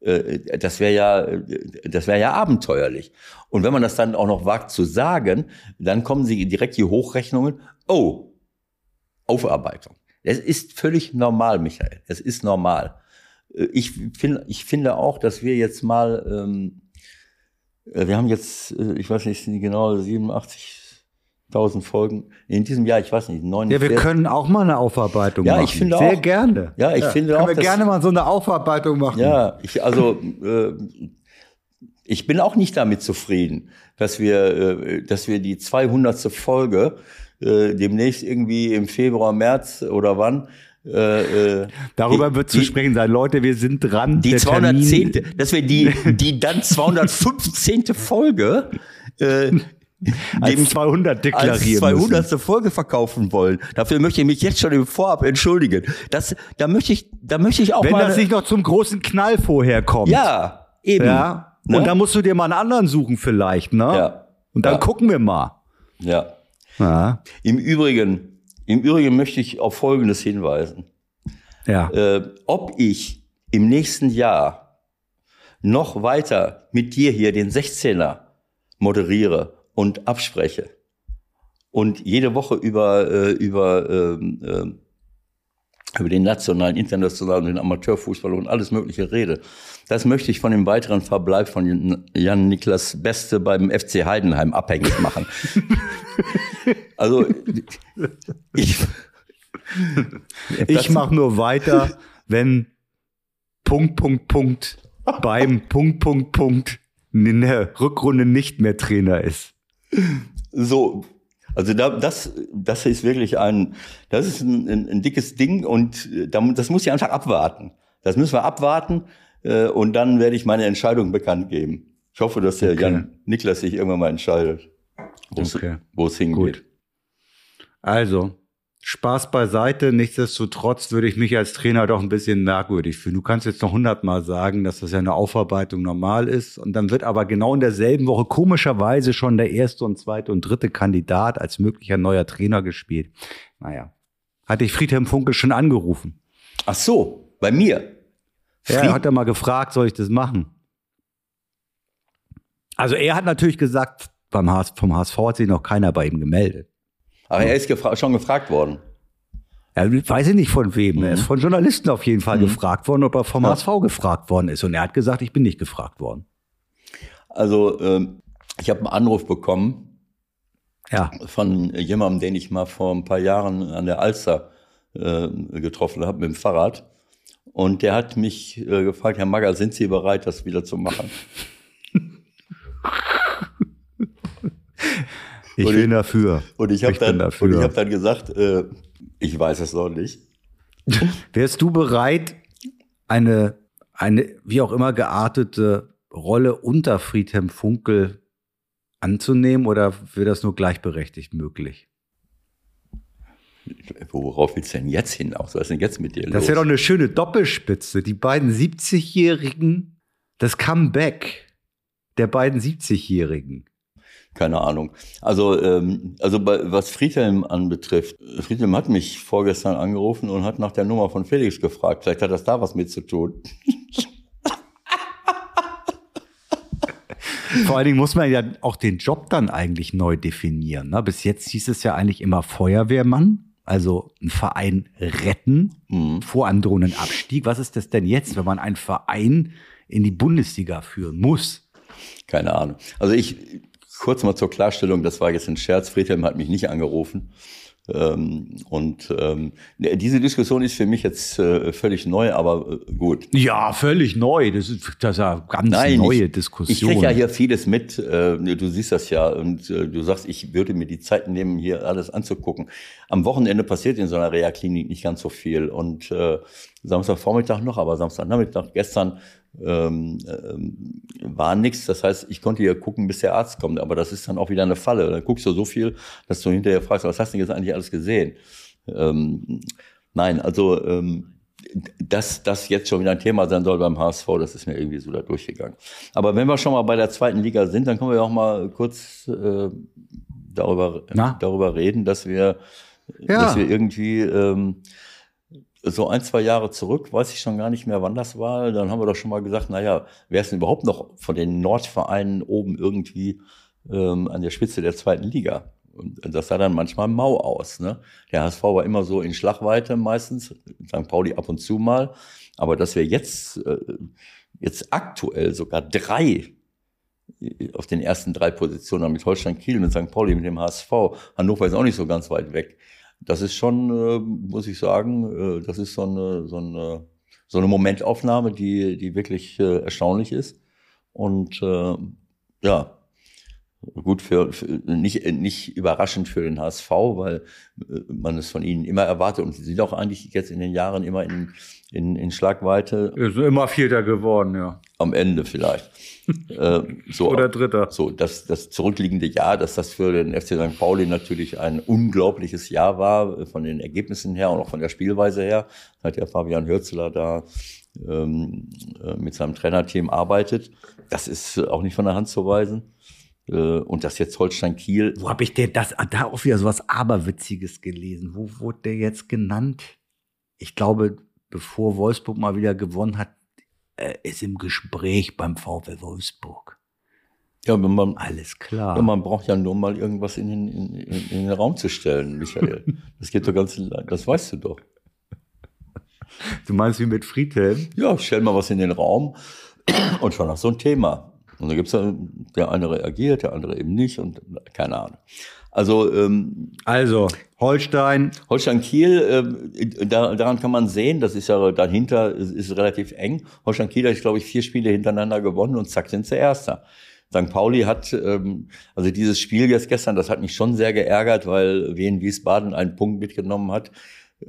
äh, das wäre ja, äh, das wäre ja abenteuerlich. Und wenn man das dann auch noch wagt zu sagen, dann kommen sie direkt die Hochrechnungen. Oh, Aufarbeitung. Das ist völlig normal, Michael. Es ist normal. Ich finde, ich finde auch, dass wir jetzt mal, ähm, äh, wir haben jetzt, ich weiß nicht genau, 87.000 Folgen in diesem Jahr, ich weiß nicht, Ja, 49. wir können auch mal eine Aufarbeitung Ja, machen. ich finde Sehr auch. gerne. Ja, ich finde können auch, wir dass- gerne mal so eine Aufarbeitung machen. Ja, ich, also äh, ich bin auch nicht damit zufrieden, dass wir, äh, dass wir die 200. Folge äh, demnächst irgendwie im Februar, März oder wann äh, äh, Darüber die- wird zu die- sprechen sein. Leute, wir sind dran. die Der Termin- 210. dass wir die die dann 215. Folge äh, dem- 200 als deklarieren 200. müssen. Folge verkaufen wollen. Dafür möchte ich mich jetzt schon im Vorab entschuldigen. Das, da möchte ich, da möchte ich auch Wenn mal. das nicht noch zum großen Knall vorher kommt. ja, eben. Ja. Ne? Und dann musst du dir mal einen anderen suchen vielleicht, ne? Ja. Und dann Ja. gucken wir mal. ja. Ja. Im Übrigen, im Übrigen möchte ich auf Folgendes hinweisen. Ja. Äh, ob ich im nächsten Jahr noch weiter mit dir hier den 16er moderiere und abspreche und jede Woche über, äh, über, ähm, über den nationalen, internationalen, den Amateurfußball und alles Mögliche rede. Das möchte ich von dem weiteren Verbleib von Jan-Niklas Beste beim FC Heidenheim abhängig machen. also, ich, Ich mache nur weiter, wenn Punkt, Punkt, Punkt beim Punkt, Punkt, Punkt in der Rückrunde nicht mehr Trainer ist. So, also da, das, das ist wirklich ein, das ist ein, ein, ein dickes Ding und äh, das muss ich einfach abwarten. Das müssen wir abwarten äh, und dann werde ich meine Entscheidung bekannt geben. Ich hoffe, dass der Okay. Jan Niklas sich irgendwann mal entscheidet, wo es Okay. es hingeht. Gut. Also, Spaß beiseite. Nichtsdestotrotz würde ich mich als Trainer doch ein bisschen merkwürdig fühlen. Du kannst jetzt noch hundertmal sagen, dass das ja eine Aufarbeitung normal ist. Und dann wird aber genau in derselben Woche komischerweise schon der erste und zweite und dritte Kandidat als möglicher neuer Trainer gespielt. Naja. Hatte ich Friedhelm Funkel schon angerufen. Ach so, bei mir. Ja, Fried- er hat er mal gefragt, soll ich das machen? Also er hat natürlich gesagt, beim HS, vom HSV hat sich noch keiner bei ihm gemeldet. Aber er ist gefra schon gefragt worden. Ja, weiß ich nicht von wem. Er ist von Journalisten auf jeden Fall gefragt worden, ob er vom Ja. HSV gefragt worden ist. Und er hat gesagt, ich bin nicht gefragt worden. Also ähm, ich habe einen Anruf bekommen Ja. von jemandem, den ich mal vor ein paar Jahren an der Alster äh, getroffen habe mit dem Fahrrad. Und der hat mich äh, gefragt, Herr Magger, sind Sie bereit, das wieder zu machen? Ich Und bin ich- dafür. Und ich habe dann, dafür. und ich hab dann gesagt, äh, ich weiß es noch nicht. Wärst du bereit, eine, eine wie auch immer geartete Rolle unter Friedhelm Funkel anzunehmen oder wäre das nur gleichberechtigt möglich? Worauf willst du denn jetzt hinaus? Was ist denn jetzt mit dir Das los? ist ja doch eine schöne Doppelspitze. Die beiden 70-Jährigen, das Comeback der beiden 70-Jährigen. Keine Ahnung. Also, ähm, also bei, was Friedhelm anbetrifft, Friedhelm hat mich vorgestern angerufen und hat nach der Nummer von Felix gefragt. Vielleicht hat das da was mit zu tun. Vor allen Dingen muss man ja auch den Job dann eigentlich neu definieren. Ne? Bis jetzt hieß es ja eigentlich immer Feuerwehrmann, also einen Verein retten Mhm. vor einem drohenden Abstieg. Was ist das denn jetzt, wenn man einen Verein in die Bundesliga führen muss? Keine Ahnung. Also ich, kurz mal zur Klarstellung, das war jetzt ein Scherz. Friedhelm hat mich nicht angerufen. Ähm, und ähm, diese Diskussion ist für mich jetzt äh, völlig neu, aber äh, gut. Ja, völlig neu. Das ist, das ist ja ganz neue ich, Diskussion. Ich kriege ja hier vieles mit. Äh, du siehst das ja und äh, du sagst, ich würde mir die Zeit nehmen, hier alles anzugucken. Am Wochenende passiert in so einer Reha-Klinik nicht ganz so viel und äh, Samstagvormittag noch, aber Samstagnachmittag gestern ähm, ähm, war nichts. Das heißt, ich konnte hier gucken, bis der Arzt kommt, aber das ist dann auch wieder eine Falle. Dann guckst du so viel, dass du hinterher fragst, was hast du denn jetzt eigentlich alles gesehen? Ähm, nein, also ähm, dass das jetzt schon wieder ein Thema sein soll beim HSV, das ist mir irgendwie so da durchgegangen. Aber wenn wir schon mal bei der zweiten Liga sind, dann können wir ja auch mal kurz äh, darüber, Na? darüber reden, dass wir, Ja. dass wir irgendwie ähm, so ein, zwei Jahre zurück, weiß ich schon gar nicht mehr, wann das war, dann haben wir doch schon mal gesagt, naja, wer ist denn überhaupt noch von den Nordvereinen oben irgendwie ähm, an der Spitze der zweiten Liga? Und das sah dann manchmal mau aus. Ne? Der HSV war immer so in Schlagweite meistens, St. Pauli ab und zu mal. Aber dass wir jetzt, äh, jetzt aktuell sogar drei äh, auf den ersten drei Positionen mit Holstein Kiel, mit St. Pauli, mit dem HSV. Hannover ist auch nicht so ganz weit weg. Das ist schon, äh, muss ich sagen, äh, das ist so eine, so eine, so eine Momentaufnahme, die, die wirklich äh, erstaunlich ist. Und äh, ja, gut für, für nicht nicht überraschend für den HSV, weil äh, man es von ihnen immer erwartet und sie sind auch eigentlich jetzt in den Jahren immer in in, in Schlagweite ist immer Vierter geworden, ja. am Ende vielleicht. äh, so, Oder Dritter. so, das, das zurückliegende Jahr, dass das für den FC St. Pauli natürlich ein unglaubliches Jahr war, äh, von den Ergebnissen her und auch von der Spielweise her. Hat ja Fabian Hürzler da ähm, äh, mit seinem Trainerteam arbeitet. Das ist äh, auch nicht von der Hand zu weisen. Äh, und das jetzt Holstein Kiel. Wo habe ich denn das, da auch wieder sowas Aberwitziges gelesen? Wo wurde der jetzt genannt? Ich glaube, bevor Wolfsburg mal wieder gewonnen hat, äh, ist im Gespräch beim VfL Wolfsburg. Ja, wenn man, Alles klar. ja, man braucht ja nur mal irgendwas in den, in, in, den Raum zu stellen, Michael. Das geht doch ganz, das weißt du doch. du meinst wie mit Friedhelm? Ja, stell mal was in den Raum und schon hast du ein Thema. Und da gibt's ja, der eine reagiert, der andere eben nicht und keine Ahnung. Also, ähm, Also, Holstein, Holstein Kiel, äh, da, daran kann man sehen, das ist ja dahinter, ist, ist relativ eng. Holstein Kiel hat, glaube ich, vier Spiele hintereinander gewonnen und zack sind sie Erster. St. Pauli hat, ähm, also dieses Spiel jetzt gestern, das hat mich schon sehr geärgert, weil Wien Wiesbaden einen Punkt mitgenommen hat,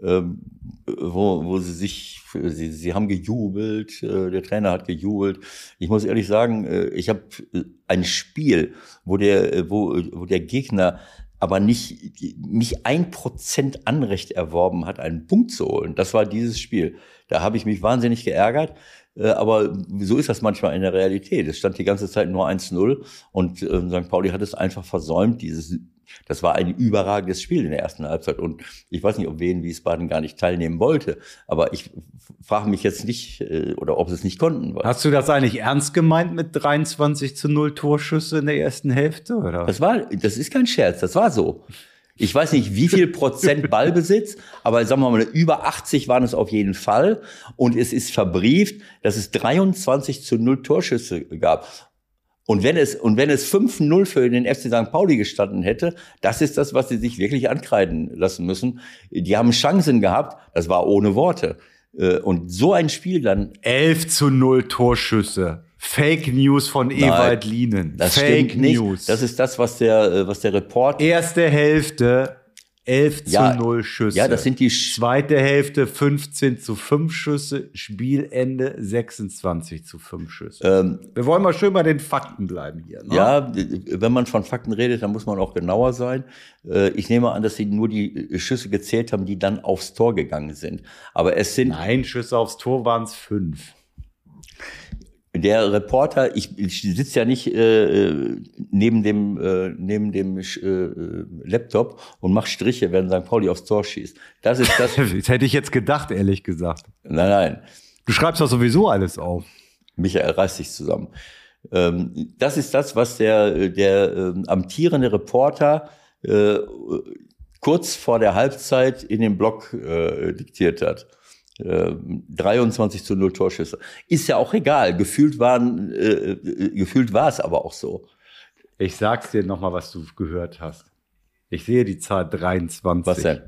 ähm, wo, wo sie sich, sie, sie haben gejubelt, äh, der Trainer hat gejubelt. Ich muss ehrlich sagen, äh, ich habe ein Spiel, wo der, äh, wo, wo der Gegner aber nicht, nicht ein Prozent Anrecht erworben hat, einen Punkt zu holen. Das war dieses Spiel. Da habe ich mich wahnsinnig geärgert. Äh, aber so ist das manchmal in der Realität. Es stand die ganze Zeit nur 1-0 und äh, St. Pauli hat es einfach versäumt, dieses das war ein überragendes Spiel in der ersten Halbzeit. Und ich weiß nicht, ob Wien Wiesbaden gar nicht teilnehmen wollte. Aber ich frage mich jetzt nicht, äh, oder ob sie es nicht konnten. Hast du das eigentlich ernst gemeint mit 23 zu 0 Torschüsse in der ersten Hälfte? Oder? Das war, das ist kein Scherz, das war so. Ich weiß nicht, wie viel Prozent Ballbesitz, aber sagen wir mal, über 80 waren es auf jeden Fall. Und es ist verbrieft, dass es 23 zu 0 Torschüsse gab. Und wenn es, und wenn es 5-0 für den FC St. Pauli gestanden hätte, das ist das, was sie sich wirklich ankreiden lassen müssen. Die haben Chancen gehabt, das war ohne Worte. Äh, und so ein Spiel dann. 11 zu 0 Torschüsse. Fake News von Ewald Lienen. Das Fake. News. Das ist das, was der, äh, was der Report. Erste Hälfte 11 Ja, zu 0 Schüsse. Ja, das sind die Sch Zweite Hälfte 15 zu 5 Schüsse, Spielende 26 zu 5 Schüsse. ähm, Wir wollen mal schön bei den Fakten bleiben hier. Ne? Ja, wenn man von Fakten redet, dann muss man auch genauer sein. Äh, Ich nehme an, dass sie nur die Schüsse gezählt haben, die dann aufs Tor gegangen sind. Aber es sind Nein, Schüsse aufs Tor waren es 5. der Reporter, ich, ich sitze ja nicht äh, neben dem, äh, neben dem äh, Laptop und mache Striche, wenn St. Pauli aufs Tor schießt. Das ist das. Das hätte ich jetzt gedacht, ehrlich gesagt. nein, nein. Du schreibst doch sowieso alles auf. Michael reißt sich zusammen. Ähm, das ist das, was der, der ähm, amtierende Reporter äh, kurz vor der Halbzeit in dem Blog äh, diktiert hat. Äh, 23 zu 0 Torschüsse. Ist ja auch egal. Gefühlt waren, äh, äh, gefühlt war es aber auch so. Ich sag's dir nochmal, was du gehört hast. Ich sehe die Zahl 23. Was denn?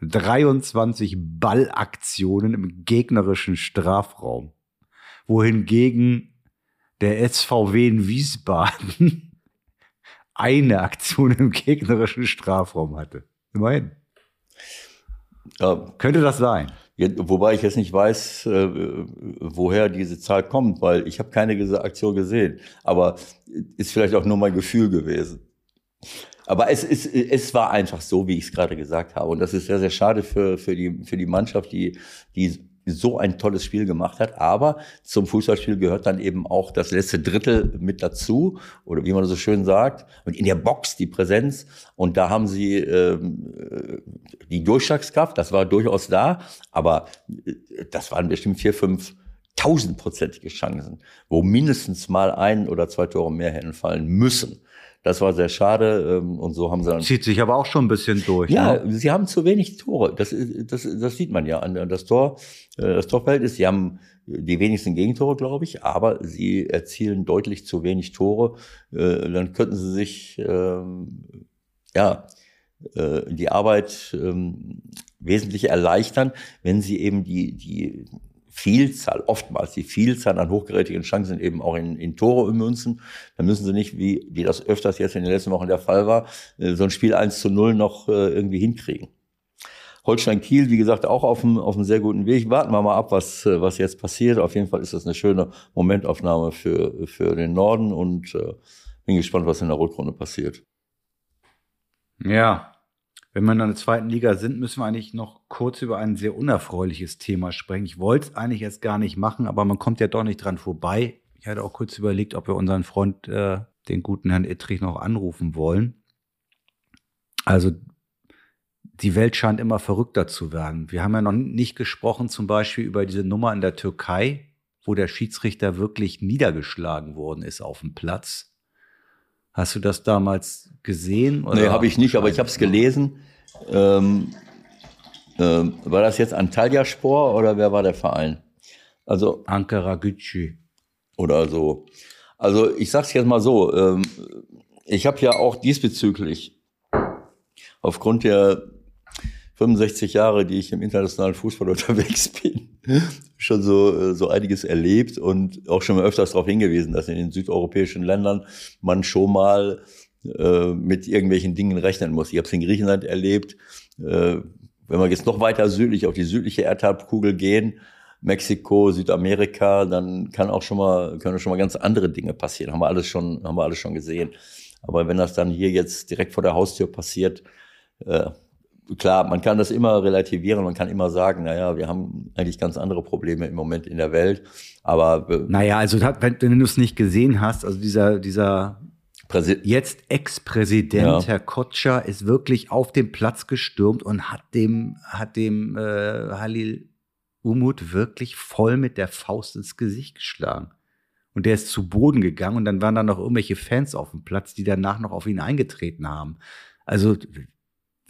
23 Ballaktionen im gegnerischen Strafraum. Wohingegen der SVW in Wiesbaden eine Aktion im gegnerischen Strafraum hatte. Immerhin. Ja, Könnte das sein? Wobei ich jetzt nicht weiß, äh, woher diese Zahl kommt, weil ich habe keine Aktion gesehen. Aber ist vielleicht auch nur mein Gefühl gewesen. Aber es, ist, es war einfach so, wie ich es gerade gesagt habe. Und das ist sehr, sehr schade für, für, die, für die Mannschaft, die, die so ein tolles Spiel gemacht hat. Aber zum Fußballspiel gehört dann eben auch das letzte Drittel mit dazu. Oder wie man so schön sagt. Und in der Box die Präsenz. Und da haben sie ähm, äh, die Durchschlagskraft, das war durchaus da. Aber äh, das waren bestimmt vier, fünf tausendprozentige Chancen, wo mindestens mal ein oder zwei Tore mehr hätten fallen müssen. Das war sehr schade ähm, und so haben sie dann. Zieht sich aber auch schon ein bisschen durch. Ja, Ne? sie haben zu wenig Tore. Das, ist- das, das sieht man ja an an das Tor. äh, Das Torverhältnis, sie haben die wenigsten Gegentore, glaube ich, aber sie erzielen deutlich zu wenig Tore. Äh, Dann könnten sie sich ähm, ja äh, die Arbeit ähm, wesentlich erleichtern, wenn sie eben die die Vielzahl, oftmals die Vielzahl an hochgerätigen Chancen eben auch in, in Tore ummünzen. Dann müssen sie nicht, wie, wie das öfters jetzt in den letzten Wochen der Fall war, äh, so ein Spiel 1 zu 0 noch äh, irgendwie hinkriegen. Holstein Kiel, wie gesagt, auch auf einem, auf einem sehr guten Weg. Warten wir mal ab, was, äh, was jetzt passiert. Auf jeden Fall ist das eine schöne Momentaufnahme für, für den Norden und äh, bin gespannt, was in der Rückrunde passiert. Ja. Wenn wir in der zweiten Liga sind, müssen wir eigentlich noch kurz über ein sehr unerfreuliches Thema sprechen. Ich wollte es eigentlich jetzt gar nicht machen, aber man kommt ja doch nicht dran vorbei. Ich hatte auch kurz überlegt, ob wir unseren Freund, äh, den guten Herrn Ittrich, noch anrufen wollen. Also, die Welt scheint immer verrückter zu werden. Wir haben ja noch nicht gesprochen, zum Beispiel über diese Nummer in der Türkei, wo der Schiedsrichter wirklich niedergeschlagen worden ist auf dem Platz. Hast du das damals gesehen? Nee, habe ich nicht, aber ich habe es gelesen. Ähm, ähm, war das jetzt Antalya Spor oder wer war der Verein? Also, Ankara Gücü. oder so. Also ich sag's jetzt mal so, ähm, ich habe ja auch diesbezüglich aufgrund der 65 Jahre, die ich im internationalen Fußball unterwegs bin, schon so, so einiges erlebt und auch schon mal öfters darauf hingewiesen, dass in den südeuropäischen Ländern man schon mal äh, mit irgendwelchen Dingen rechnen muss. Ich habe es in Griechenland erlebt. Äh, wenn wir jetzt noch weiter südlich auf die südliche Erdhalbkugel gehen, Mexiko, Südamerika, dann kann auch schon mal, können schon mal ganz andere Dinge passieren. Haben wir alles schon, haben wir alles schon gesehen. Aber wenn das dann hier jetzt direkt vor der Haustür passiert, äh, klar, man kann das immer relativieren, man kann immer sagen, naja, wir haben eigentlich ganz andere Probleme im Moment in der Welt. Aber äh, naja, also wenn, wenn du es nicht gesehen hast, also dieser, dieser Präsi jetzt Ex-Präsident ja. Herr Kotscher ist wirklich auf den Platz gestürmt und hat dem, hat dem äh, Halil Umut wirklich voll mit der Faust ins Gesicht geschlagen. Und der ist zu Boden gegangen und dann waren da noch irgendwelche Fans auf dem Platz, die danach noch auf ihn eingetreten haben. Also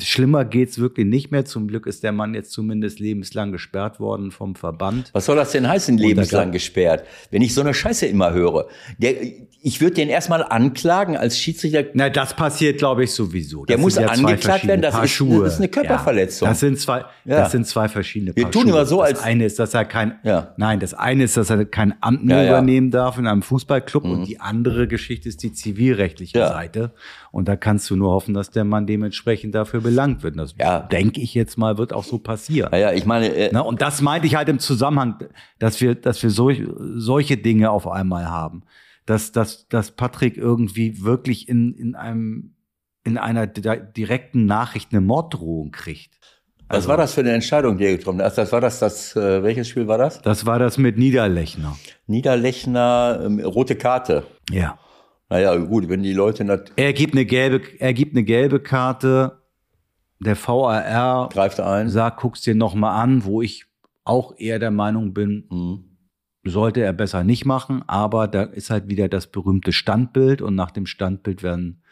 Schlimmer geht's wirklich nicht mehr. Zum Glück ist der Mann jetzt zumindest lebenslang gesperrt worden vom Verband. Was soll das denn heißen, lebenslang gesperrt? Wenn ich so eine Scheiße immer höre. Der, ich würde den erstmal anklagen als Schiedsrichter. Na, das passiert, glaube ich, sowieso. Das der muss ja angeklagt werden. Das ist, das ist, eine Körperverletzung. Ja, das sind zwei, ja. das sind zwei verschiedene Wir Paar tun Schuhe. immer so, das als. Das eine ist, dass er kein, ja. nein, das eine ist, dass er kein Amt mehr übernehmen darf in einem Fußballclub mhm. und die andere Geschichte ist die zivilrechtliche Seite. Und da kannst du nur hoffen, dass der Mann dementsprechend dafür belangt wird. Das ja. denke ich jetzt mal, wird auch so passieren. Ja, ja ich meine. Äh, Na, und das meinte ich halt im Zusammenhang, dass wir, dass wir solch, solche Dinge auf einmal haben. Dass, dass, dass Patrick irgendwie wirklich in, in einem, in einer direkten Nachricht eine Morddrohung kriegt. Also, Was war das für eine Entscheidung, die er getroffen hat? Das war das, das, äh, welches Spiel war das? Das war das mit Niederlechner. Niederlechner, ähm, rote Karte. Ja. Naja, gut, wenn die Leute nicht. Er gibt eine gelbe, er gibt eine gelbe Karte. Der VAR greift ein. Sagt, guck's dir noch mal an, wo ich auch eher der Meinung bin, mhm. Sollte er besser nicht machen. Aber da ist halt wieder das berühmte Standbild und nach dem Standbild werden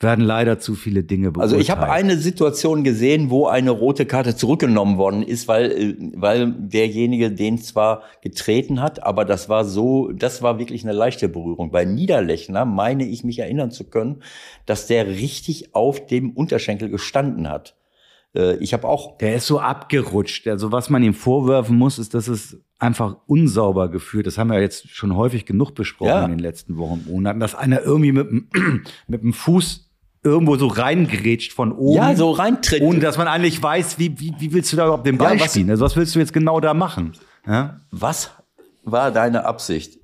werden leider zu viele Dinge beurteilt. Also ich habe eine Situation gesehen, wo eine rote Karte zurückgenommen worden ist, weil äh, weil derjenige den zwar getreten hat, aber das war so, das war wirklich eine leichte Berührung. Bei Niederlechner meine ich mich erinnern zu können, dass der richtig auf dem Unterschenkel gestanden hat. Äh, ich habe auch. Der ist so abgerutscht. Also was man ihm vorwerfen muss, ist, dass es einfach unsauber geführt. Das haben wir jetzt schon häufig genug besprochen ja. in den letzten Wochen und Monaten, dass einer irgendwie mit, mit dem Fuß irgendwo so reingrätscht von oben. Ja, so reintritt. Ohne dass man eigentlich weiß, wie, wie, wie willst du da überhaupt den Ball ja, was, spielen? Also was willst du jetzt genau da machen? Ja? Was war deine Absicht?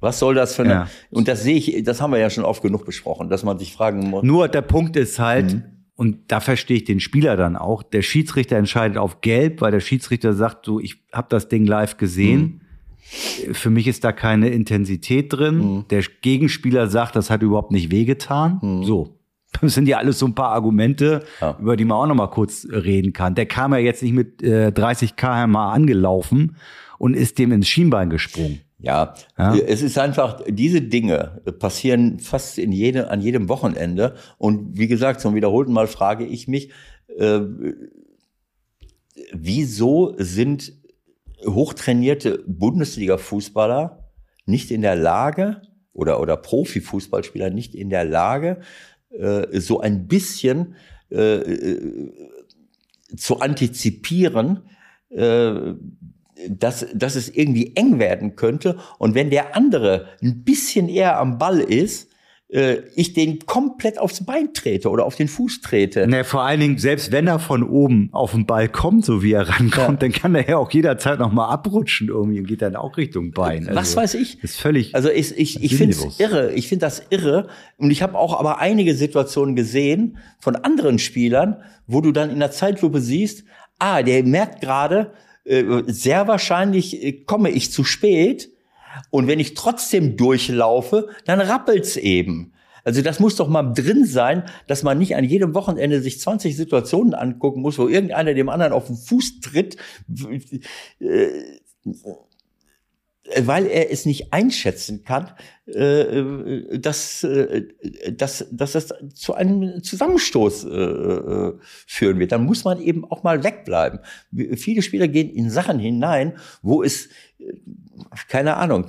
Was soll das für eine, ja. und das sehe ich, das haben wir ja schon oft genug besprochen, dass man sich fragen muss. Nur der Punkt ist halt, mhm. Und da verstehe ich den Spieler dann auch, der Schiedsrichter entscheidet auf gelb, weil der Schiedsrichter sagt so, ich habe das Ding live gesehen. Mhm. Für mich ist da keine Intensität drin. Mhm. Der Gegenspieler sagt, das hat überhaupt nicht wehgetan. Mhm. So, das sind ja alles so ein paar Argumente, ja. über die man auch noch mal kurz reden kann. Der kam ja jetzt nicht mit äh, 30 km/h angelaufen und ist dem ins Schienbein gesprungen. Ja, ja, es ist einfach, diese Dinge passieren fast in jede, an jedem Wochenende. Und wie gesagt, zum wiederholten Mal frage ich mich, äh, wieso sind hochtrainierte Bundesliga-Fußballer nicht in der Lage oder, oder Profifußballspieler nicht in der Lage, äh, so ein bisschen äh, äh, zu antizipieren, äh, dass, dass es irgendwie eng werden könnte. Und wenn der andere ein bisschen eher am Ball ist, äh, ich den komplett aufs Bein trete oder auf den Fuß trete. Ne, vor allen Dingen, selbst wenn er von oben auf den Ball kommt, so wie er rankommt, ja. dann kann er ja auch jederzeit noch mal abrutschen irgendwie und geht dann auch Richtung Bein. Also, Was weiß ich? Ist völlig. Also ich, ich, ich finde es irre. Ich finde das irre. Und ich habe auch aber einige Situationen gesehen von anderen Spielern, wo du dann in der Zeitlupe siehst, ah, der merkt gerade, sehr wahrscheinlich äh, komme ich zu spät und wenn ich trotzdem durchlaufe, dann rappelt's eben. Also das muss doch mal drin sein, dass man nicht an jedem Wochenende sich 20 Situationen angucken muss, wo irgendeiner dem anderen auf den Fuß tritt. Weil er es nicht einschätzen kann, äh, dass, äh, dass, dass das zu einem Zusammenstoß äh, führen wird. Dann muss man eben auch mal wegbleiben. Viele Spieler gehen in Sachen hinein, wo es keine Ahnung,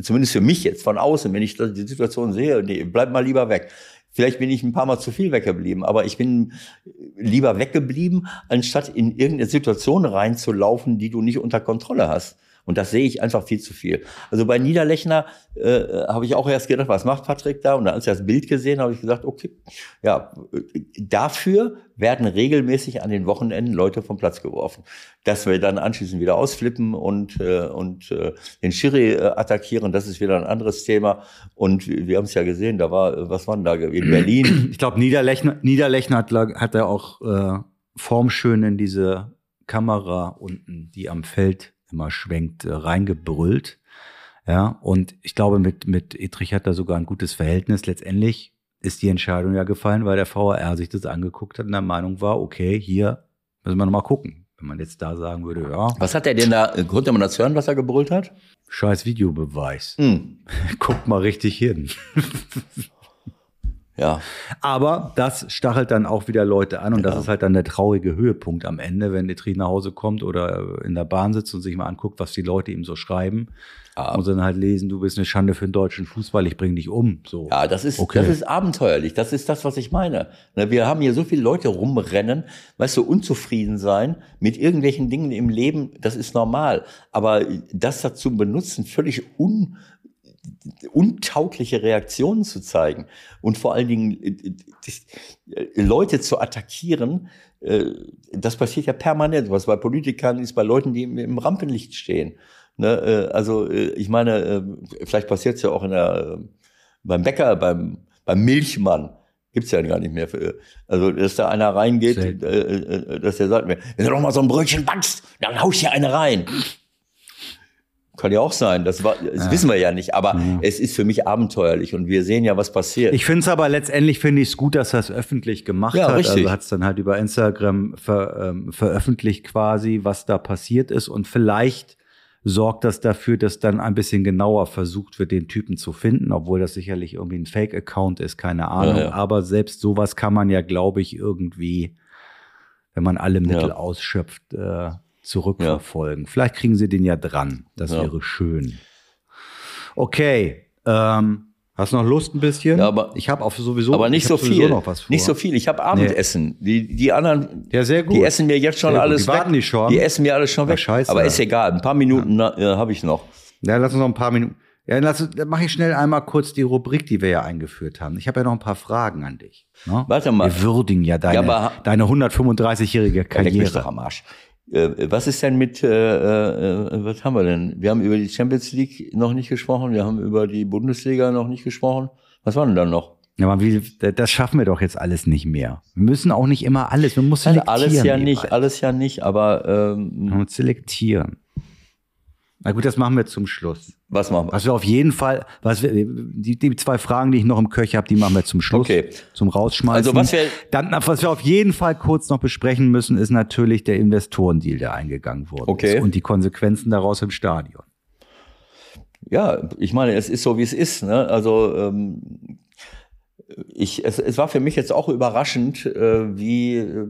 zumindest für mich jetzt von außen, wenn ich die Situation sehe, nee, bleib mal lieber weg. Vielleicht bin ich ein paar Mal zu viel weggeblieben, aber ich bin lieber weggeblieben, anstatt in irgendeine Situation reinzulaufen, die du nicht unter Kontrolle hast. Und das sehe ich einfach viel zu viel. Also bei Niederlechner äh, habe ich auch erst gedacht, was macht Patrick da? Und als ich das Bild gesehen habe, ich gesagt, okay, ja, dafür werden regelmäßig an den Wochenenden Leute vom Platz geworfen. Dass wir dann anschließend wieder ausflippen und, äh, und äh, den Schiri äh, attackieren, das ist wieder ein anderes Thema. Und wir haben es ja gesehen, da war, was war denn da in Berlin? Ich glaube, Niederlechner, Niederlechner hat, hat er auch äh, formschön in diese Kamera unten, die am Feld immer schwenkt, äh, reingebrüllt. Ja, und ich glaube, mit, mit Etrich hat er sogar ein gutes Verhältnis. Letztendlich ist die Entscheidung ja gefallen, weil der VAR sich das angeguckt hat und der Meinung war, okay, hier müssen wir nochmal gucken. Wenn man jetzt da sagen würde, ja. Was hat er denn da, konnte man das hören, was er gebrüllt hat? Scheiß Videobeweis. Hm. Guckt mal richtig hin. Ja. Aber das stachelt dann auch wieder Leute an und ja. das ist halt dann der traurige Höhepunkt am Ende, wenn Dietrich nach Hause kommt oder in der Bahn sitzt und sich mal anguckt, was die Leute ihm so schreiben. Ja. Muss dann halt lesen, du bist eine Schande für den deutschen Fußball, ich bring dich um. So. Ja, das ist, okay. das ist abenteuerlich. Das ist das, was ich meine. Wir haben hier so viele Leute rumrennen, weißt du, unzufrieden sein mit irgendwelchen Dingen im Leben, das ist normal. Aber das dazu benutzen, völlig un, untaugliche Reaktionen zu zeigen und vor allen Dingen äh, äh, Leute zu attackieren, äh, das passiert ja permanent. Was bei Politikern ist, bei Leuten, die im Rampenlicht stehen. Ne, also ich meine, vielleicht passiert es ja auch in der, beim Bäcker, beim, beim Milchmann. Gibt's ja gar nicht mehr. Für, also, dass da einer reingeht, äh, dass der sagt mir, wenn du doch mal so ein Brötchen backst, dann hau ich hier eine rein. Kann ja auch sein, das, war, das ja. wissen wir ja nicht, aber ja. es ist für mich abenteuerlich und wir sehen ja, was passiert. Ich finde es aber letztendlich finde ich es gut, dass er es öffentlich gemacht ja, hat. Richtig. Also hat es dann halt über Instagram ver, ähm, veröffentlicht quasi, was da passiert ist und vielleicht sorgt das dafür, dass dann ein bisschen genauer versucht wird, den Typen zu finden, obwohl das sicherlich irgendwie ein Fake-Account ist, keine Ahnung. Ja, aber selbst sowas kann man ja, glaube ich, irgendwie, wenn man alle Mittel ausschöpft, äh, zurückverfolgen. Ja. Vielleicht kriegen sie den ja dran. Das ja. wäre schön. Okay. Ähm, Hast du noch Lust ein bisschen? Ja, aber ich habe auch sowieso, aber nicht so viel. Noch was vor. Nicht so viel. Ich habe Abendessen. Nee. Die, die anderen, ja, sehr gut. die essen mir jetzt schon alles die warten weg. Die, schon. die essen mir alles schon weg. Scheiße. Aber ist egal. Ein paar Minuten ja. äh, habe ich noch. Ja, lass uns noch ein paar Minuten. Ja, lass, dann mache ich schnell einmal kurz die Rubrik, die wir ja eingeführt haben. Ich habe ja noch ein paar Fragen an dich. Ne? Warte mal. Wir würdigen ja deine, ja, deine 135-jährige Karriere. Am Arsch. Äh, was ist denn mit, äh, äh, was haben wir denn? Wir haben über die Champions League noch nicht gesprochen, wir haben über die Bundesliga noch nicht gesprochen. Was war denn dann noch? Ja, aber wie, das schaffen wir doch jetzt alles nicht mehr. Wir müssen auch nicht immer alles, wir müssen selektieren. Alles ja nicht, alles ja nicht, aber ähm, wir selektieren. Na gut, das machen wir zum Schluss. Was machen wir? Was wir auf jeden Fall, was wir, die, die zwei Fragen, die ich noch im Köcher habe, die machen wir zum Schluss. Okay. Zum Rausschmeißen. Also was wir, Dann, was wir auf jeden Fall kurz noch besprechen müssen, ist natürlich der Investorendeal, der eingegangen wurde. Okay. Und die Konsequenzen daraus im Stadion. Ja, ich meine, es ist so, wie es ist. Ne? Also ähm, ich, es, es war für mich jetzt auch überraschend, äh, wie, äh,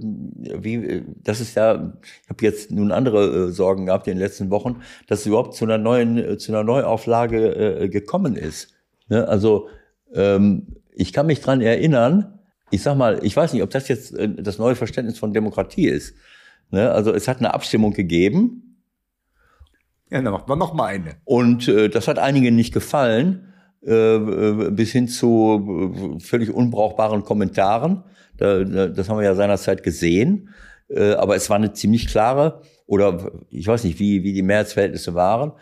wie, das ist ja, ich habe jetzt nun andere äh, Sorgen gehabt in den letzten Wochen, dass es überhaupt zu einer neuen, äh, zu einer Neuauflage äh, gekommen ist. Ne? Also ähm, ich kann mich dran erinnern, ich sag mal, ich weiß nicht, ob das jetzt äh, das neue Verständnis von Demokratie ist. Ne? Also es hat eine Abstimmung gegeben. Ja, dann macht man noch mal eine. Und äh, das hat einigen nicht gefallen. Äh, bis hin zu äh, völlig unbrauchbaren Kommentaren. Das haben wir ja seinerzeit gesehen. Äh, aber es war eine ziemlich klare, oder ich weiß nicht, wie, wie die Mehrheitsverhältnisse waren,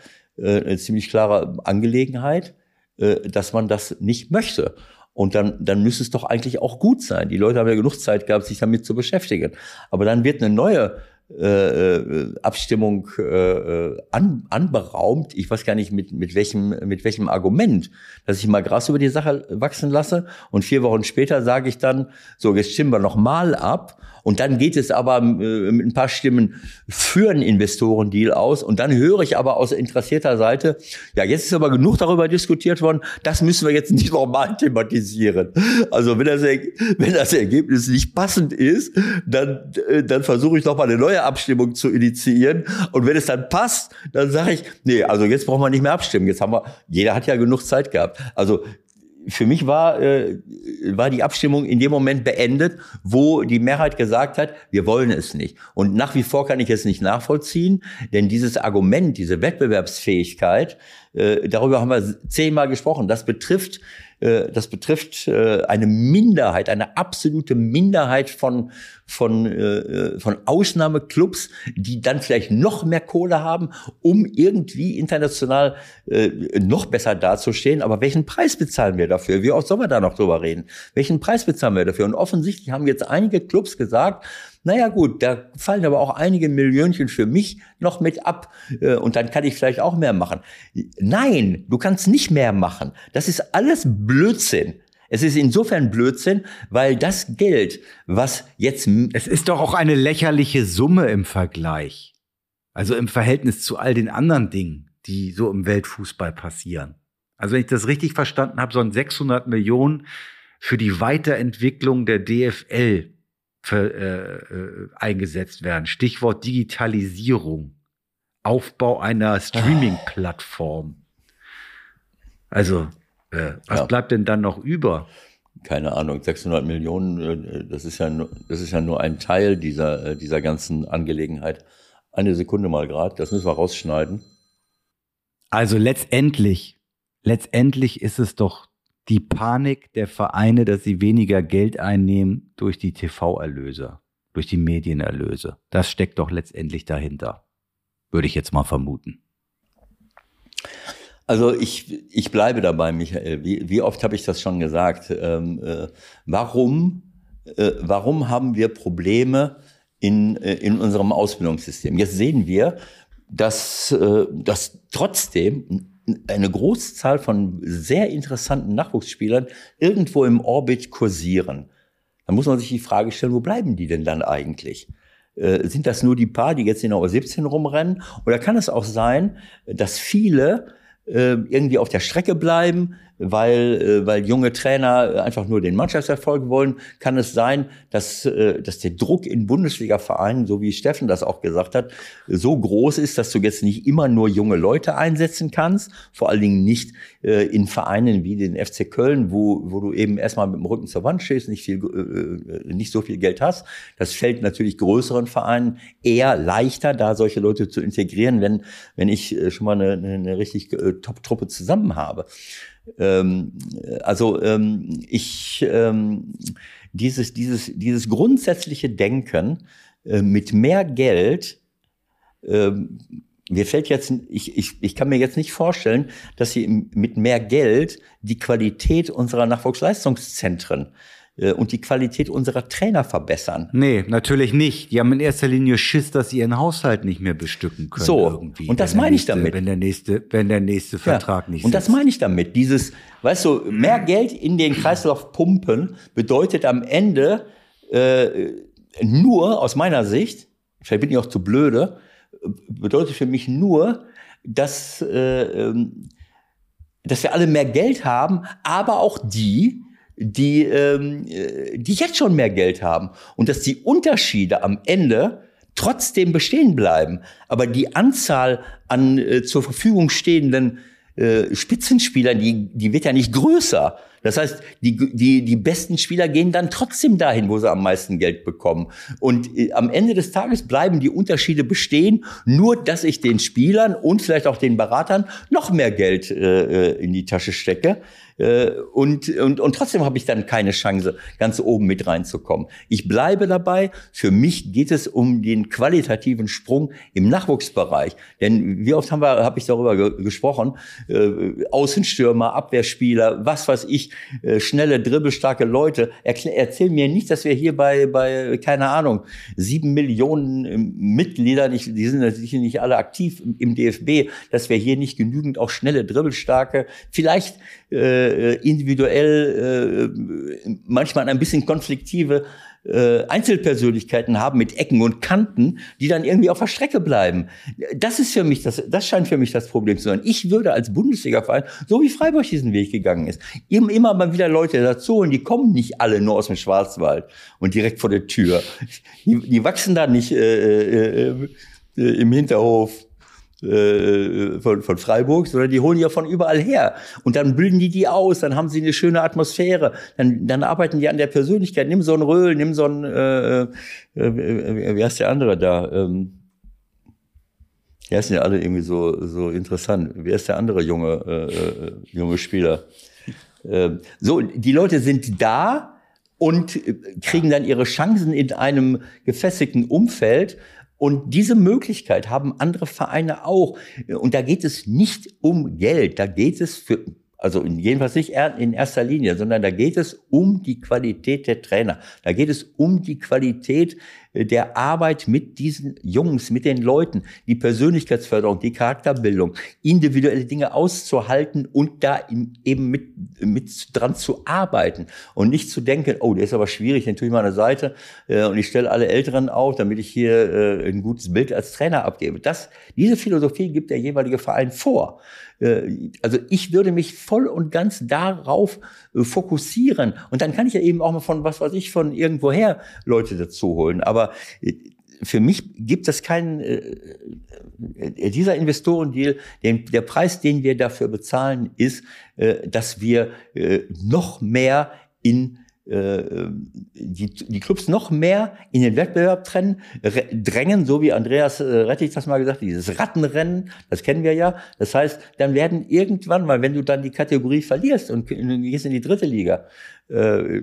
eine ziemlich klare Angelegenheit, dass man das nicht möchte. Und dann, dann müsste es doch eigentlich auch gut sein. Die Leute haben ja genug Zeit gehabt, sich damit zu beschäftigen. Aber dann wird eine neue äh, äh, Abstimmung äh, äh, an, anberaumt. Ich weiß gar nicht mit, mit, welchem, mit welchem Argument, dass ich mal Gras über die Sache wachsen lasse und vier Wochen später sage ich dann, so, jetzt stimmen wir noch mal ab Und dann geht es aber äh, mit ein paar Stimmen für einen Investorendeal aus. Und dann höre ich aber aus interessierter Seite, ja, jetzt ist aber genug darüber diskutiert worden, das müssen wir jetzt nicht normal thematisieren. Also wenn das, wenn das Ergebnis nicht passend ist, dann, äh, dann versuche ich noch mal eine neue Abstimmung zu initiieren. Und wenn es dann passt, dann sage ich, nee, also jetzt brauchen wir nicht mehr abstimmen. Jetzt haben wir, jeder hat ja genug Zeit gehabt. Also für mich war, äh, war die Abstimmung in dem Moment beendet, wo die Mehrheit gesagt hat, wir wollen es nicht. Und nach wie vor kann ich es nicht nachvollziehen, denn dieses Argument, diese Wettbewerbsfähigkeit, äh, darüber haben wir zehnmal gesprochen, das betrifft das betrifft äh, eine Minderheit, eine absolute Minderheit von, von, äh, von Ausnahmeclubs, die dann vielleicht noch mehr Kohle haben, um irgendwie international noch besser dazustehen. Aber welchen Preis bezahlen wir dafür? Wie oft soll man da noch drüber reden? Welchen Preis bezahlen wir dafür? Und offensichtlich haben jetzt einige Clubs gesagt, naja gut, da fallen aber auch einige Millionchen für mich noch mit ab äh, und dann kann ich vielleicht auch mehr machen. Nein, du kannst nicht mehr machen. Das ist alles Blödsinn. Es ist insofern Blödsinn, weil das Geld, was jetzt... Es ist doch auch eine lächerliche Summe im Vergleich. Also im Verhältnis zu all den anderen Dingen, die so im Weltfußball passieren. Also wenn ich das richtig verstanden habe, sollen 600 Millionen für die Weiterentwicklung der DFL für, äh, äh, eingesetzt werden. Stichwort Digitalisierung, Aufbau einer Streaming-Plattform. Also, äh, was ja. bleibt denn dann noch über? Keine Ahnung, 600 Millionen, äh, das ist ja nur, das ist ja nur ein Teil dieser, äh, dieser ganzen Angelegenheit. Eine Sekunde mal gerade, das müssen wir rausschneiden. Also letztendlich, letztendlich ist es doch die Panik der Vereine, dass sie weniger Geld einnehmen durch die TV-Erlöse, durch die Medienerlöse. Das steckt doch letztendlich dahinter, würde ich jetzt mal vermuten. Also ich, ich bleibe dabei, Michael. Wie, wie oft habe ich das schon gesagt? Ähm, äh, warum, äh, warum haben wir Probleme in, äh, in unserem Ausbildungssystem? Jetzt sehen wir, dass, äh, dass trotzdem eine Großzahl von sehr interessanten Nachwuchsspielern irgendwo im Orbit kursieren. Da muss man sich die Frage stellen, wo bleiben die denn dann eigentlich? Äh, sind das nur die paar, die jetzt in der U17 rumrennen? Oder kann es auch sein, dass viele äh, irgendwie auf der Strecke bleiben, weil, äh, weil junge Trainer einfach nur den Mannschaftserfolg wollen, kann es sein, dass, äh, dass der Druck in Bundesliga-Vereinen, so wie Steffen das auch gesagt hat, so groß ist, dass du jetzt nicht immer nur junge Leute einsetzen kannst, vor allen Dingen nicht äh, in Vereinen wie den FC Köln, wo, wo du eben erstmal mit dem Rücken zur Wand stehst, nicht, viel, äh, nicht so viel Geld hast. Das fällt natürlich größeren Vereinen eher leichter, da solche Leute zu integrieren, wenn, wenn ich äh, schon mal eine, eine richtig äh, Top-Truppe zusammen habe. Ähm, also ähm, ich ähm, dieses dieses dieses grundsätzliche Denken äh, mit mehr Geld ähm, mir fällt jetzt, ich, ich, ich kann mir jetzt nicht vorstellen, dass sie mit mehr Geld die Qualität unserer Nachwuchsleistungszentren und die Qualität unserer Trainer verbessern. Nee, natürlich nicht. Die haben in erster Linie Schiss, dass sie ihren Haushalt nicht mehr bestücken können. So, irgendwie, und das meine ich damit. Wenn der nächste, wenn der nächste Vertrag ja, nicht Und sitzt. das meine ich damit. Dieses, weißt du, mehr Geld in den Kreislauf pumpen bedeutet am Ende äh, nur, aus meiner Sicht, vielleicht bin ich auch zu blöde, bedeutet für mich nur, dass, äh, ähm, dass wir alle mehr Geld haben, aber auch die, die, ähm, äh, die jetzt schon mehr Geld haben. Und dass die Unterschiede am Ende trotzdem bestehen bleiben. Aber die Anzahl an äh, zur Verfügung stehenden äh, Spitzenspielern, die, die wird ja nicht größer. Das heißt, die, die, die besten Spieler gehen dann trotzdem dahin, wo sie am meisten Geld bekommen. Und äh, am Ende des Tages bleiben die Unterschiede bestehen, nur dass ich den Spielern und vielleicht auch den Beratern noch mehr Geld äh, äh in die Tasche stecke. Äh, und, und, und trotzdem habe ich dann keine Chance, ganz oben mit reinzukommen. Ich bleibe dabei. Für mich geht es um den qualitativen Sprung im Nachwuchsbereich. Denn wie oft haben wir, habe ich darüber ge gesprochen, äh, Außenstürmer, Abwehrspieler, was weiß ich, äh, schnelle, dribbelstarke Leute. Erklär, erzähl mir nicht, dass wir hier bei, bei, keine Ahnung, sieben Millionen ähm, Mitgliedern, ich, die sind natürlich nicht alle aktiv im, DFB, dass wir hier nicht genügend auch schnelle, dribbelstarke, vielleicht äh, äh, individuell äh, manchmal ein bisschen konfliktive äh, Einzelpersönlichkeiten haben mit Ecken und Kanten, die dann irgendwie auf der Strecke bleiben. Das ist für mich, das, das scheint für mich das Problem zu sein. Ich würde als Bundesliga-Verein, so wie Freiburg diesen Weg gegangen ist, immer, immer mal wieder Leute dazu und die kommen nicht alle nur aus dem Schwarzwald und direkt vor der Tür. Die, die wachsen da nicht äh, äh, äh, im Hinterhof äh, von, von Freiburg, sondern die holen ja von überall her. Und dann bilden die die aus, dann haben sie eine schöne Atmosphäre, dann, dann arbeiten die an der Persönlichkeit. Nimm so einen Röhl, nimm so einen, äh, äh, wie heißt der andere da? Ähm, ja, sind ja alle irgendwie so, so interessant. Wer ist der andere junge, äh, äh junge Spieler? Äh, so, die Leute sind da und kriegen dann ihre Chancen in einem gefestigten Umfeld. Und diese Möglichkeit haben andere Vereine auch. Und da geht es nicht um Geld, da geht es für, also jedenfalls nicht in erster Linie, sondern da geht es um die Qualität der Trainer. Da geht es um die Qualität der Arbeit mit diesen Jungs, mit den Leuten, die Persönlichkeitsförderung, die Charakterbildung, individuelle Dinge auszuhalten und da eben mit, mit dran zu arbeiten und nicht zu denken, oh, der ist aber schwierig, den tue ich mal an der Seite äh, und ich stelle alle Älteren auf, damit ich hier äh, ein gutes Bild als Trainer abgebe. Das, diese Philosophie gibt der jeweilige Verein vor. Äh, also ich würde mich voll und ganz darauf äh, fokussieren. Und dann kann ich ja eben auch mal von, was weiß ich, von irgendwoher Leute dazu holen. Aber äh, für mich gibt es keinen, äh, dieser Investorendeal, den, der Preis, den wir dafür bezahlen, ist, äh, dass wir äh, noch mehr in die, die Clubs noch mehr in den Wettbewerb trennen, drängen, so wie Andreas äh, Rettich das mal gesagt hat, dieses Rattenrennen, das kennen wir ja. Das heißt, dann werden irgendwann mal, wenn du dann die Kategorie verlierst und gehst in die dritte Liga, äh,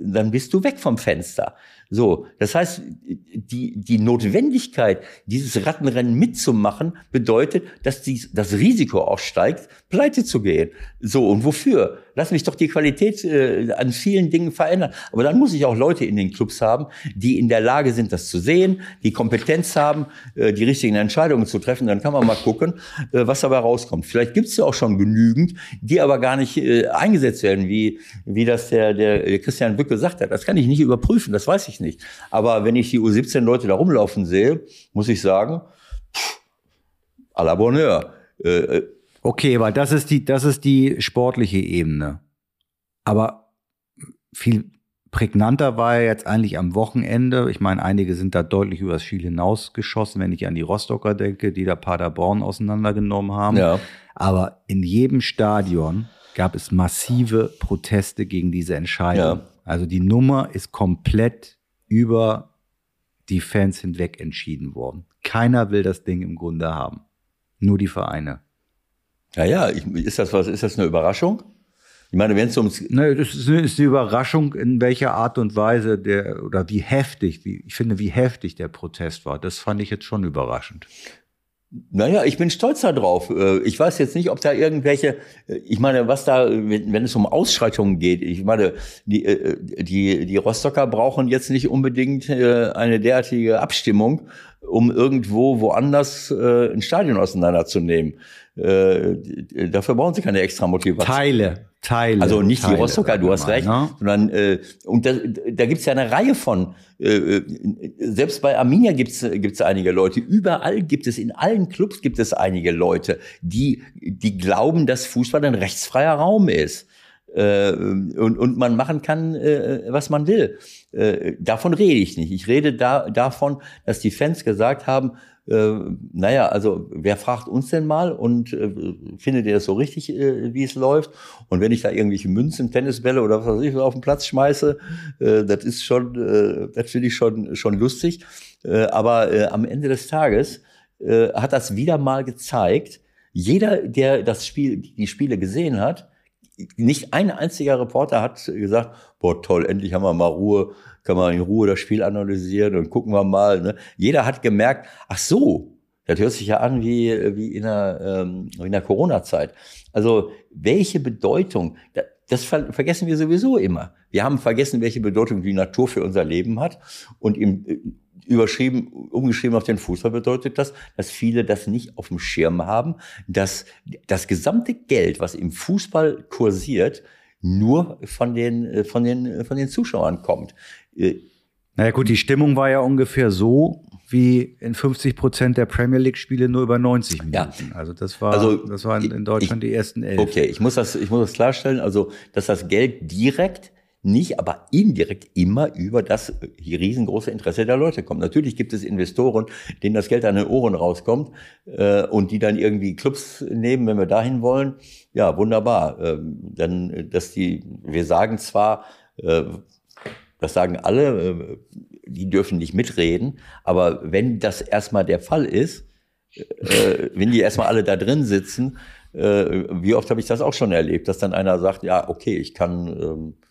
dann bist du weg vom Fenster. So, das heißt, die, die Notwendigkeit, dieses Rattenrennen mitzumachen, bedeutet, dass die, das Risiko auch steigt, pleite zu gehen. So, und wofür? Lass mich doch die Qualität äh, an vielen Dingen verändern. Aber dann muss ich auch Leute in den Clubs haben, die in der Lage sind, das zu sehen, die Kompetenz haben, äh, die richtigen Entscheidungen zu treffen. Dann kann man mal gucken, äh, was dabei rauskommt. Vielleicht gibt es ja auch schon genügend, die aber gar nicht äh, eingesetzt werden, wie, wie das der, der Christian Bück gesagt hat. Das kann ich nicht überprüfen, das weiß ich nicht. Aber wenn ich die U17-Leute da rumlaufen sehe, muss ich sagen, pff, à la Bonheur. Äh, äh Okay, weil das ist die, das ist die sportliche Ebene. Aber viel prägnanter war ja jetzt eigentlich am Wochenende. Ich meine, einige sind da deutlich übers Spiel hinausgeschossen, wenn ich an die Rostocker denke, die da Paderborn auseinandergenommen haben. Ja. Aber in jedem Stadion gab es massive Proteste gegen diese Entscheidung. Ja. Also die Nummer ist komplett über die Fans hinweg entschieden worden. Keiner will das Ding im Grunde haben. Nur die Vereine. Ja, ja, ich, ist das was, ist das eine Überraschung? Ich meine, wenn es ums. Ne, das ist, ist die Überraschung, in welcher Art und Weise der, oder wie heftig, wie, ich finde, wie heftig der Protest war. Das fand ich jetzt schon überraschend. Naja, ich bin stolz darauf. Äh, ich weiß jetzt nicht, ob da irgendwelche, äh, ich meine, was da, wenn es um Ausschreitungen geht, ich meine, die, äh, die, die Rostocker brauchen jetzt nicht unbedingt eine derartige Abstimmung, um irgendwo woanders ein Stadion auseinanderzunehmen. Dafür brauchen sie keine extra Motivation. Teile, Teile. Also nicht Teile, die Rostocker, du hast recht, ne? sondern äh, und da, da gibt es ja eine Reihe von. Äh, selbst bei Arminia gibt es einige Leute. Überall gibt es in allen Clubs gibt es einige Leute, die die glauben, dass Fußball ein rechtsfreier Raum ist äh, und, und man machen kann, äh, was man will. Äh, davon rede ich nicht. Ich rede da, davon, dass die Fans gesagt haben, äh, naja, also wer fragt uns denn mal und äh, findet ihr das so richtig, äh, wie es läuft? Und wenn ich da irgendwelche Münzen, Tennisbälle oder was weiß ich auf den Platz schmeiße, äh, das ist schon, äh, das finde ich schon, schon lustig. Äh, aber äh, am Ende des Tages äh, hat das wieder mal gezeigt, jeder, der das Spiel, die Spiele gesehen hat, nicht ein einziger Reporter hat gesagt, boah toll, endlich haben wir mal Ruhe, kann man in Ruhe das Spiel analysieren und gucken wir mal. Ne? Jeder hat gemerkt, ach so, das hört sich ja an wie, wie in der, ähm, in der Corona-Zeit. Also welche Bedeutung, das ver vergessen wir sowieso immer. Wir haben vergessen, welche Bedeutung die Natur für unser Leben hat. Und im, überschrieben, umgeschrieben auf den Fußball bedeutet das, dass viele das nicht auf dem Schirm haben, dass das gesamte Geld, was im Fußball kursiert, nur von den, äh, von den, äh, von den Zuschauern kommt. Äh, Naja gut, die Stimmung war ja ungefähr so wie in 50 Prozent der Premier League Spiele nur über 90 Minuten. Ja. Also das war, Also, das waren in Deutschland ich- die ersten elf. Okay, ich muss das, ich muss das klarstellen. Also, dass das Geld direkt nicht, aber indirekt immer über das äh, riesengroße Interesse der Leute kommt. Natürlich gibt es Investoren, denen das Geld an den Ohren rauskommt äh, und die dann irgendwie Clubs nehmen, wenn wir dahin wollen. Ja, wunderbar. Ähm, dann, äh, dass die, wir sagen zwar, äh, das sagen alle, äh, die dürfen nicht mitreden, aber wenn das erstmal der Fall ist, äh, wenn die erstmal alle da drin sitzen, wie oft habe ich das auch schon erlebt, dass dann einer sagt, ja, okay, ich kann, ähm, äh,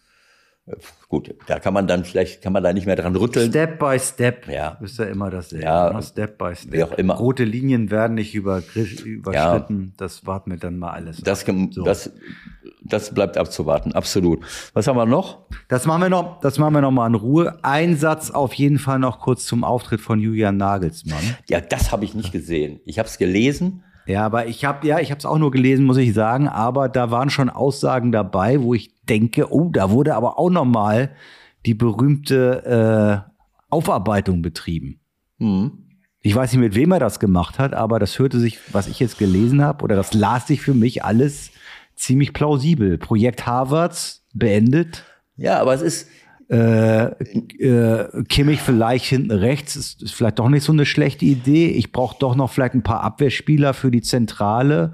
gut, da kann man dann vielleicht, kann man da nicht mehr dran rütteln. Step by Step Ja. ist ja immer dasselbe. Ja. ne? Step by Step. Wie auch immer. Rote Linien werden nicht überschritten. Das warten wir dann mal alles. Das, So. das, das bleibt abzuwarten, absolut. Was haben wir noch? Das machen wir noch, das machen wir noch mal in Ruhe. Ein Satz auf jeden Fall noch kurz zum Auftritt von Julian Nagelsmann. Ja, das habe ich nicht gesehen. Ich habe es gelesen. Ja, aber ich habe ja, ich habe es auch nur gelesen, muss ich sagen, aber da waren schon Aussagen dabei, wo ich denke, oh, da wurde aber auch noch mal die berühmte äh, Aufarbeitung betrieben. Hm. Ich weiß nicht, mit wem er das gemacht hat, aber das hörte sich, was ich jetzt gelesen habe, oder das las sich für mich alles ziemlich plausibel. Projekt Harvards beendet. Ja, aber es ist, Äh, äh, Kimmich vielleicht hinten rechts ist, ist vielleicht doch nicht so eine schlechte Idee. Ich brauche doch noch vielleicht ein paar Abwehrspieler für die Zentrale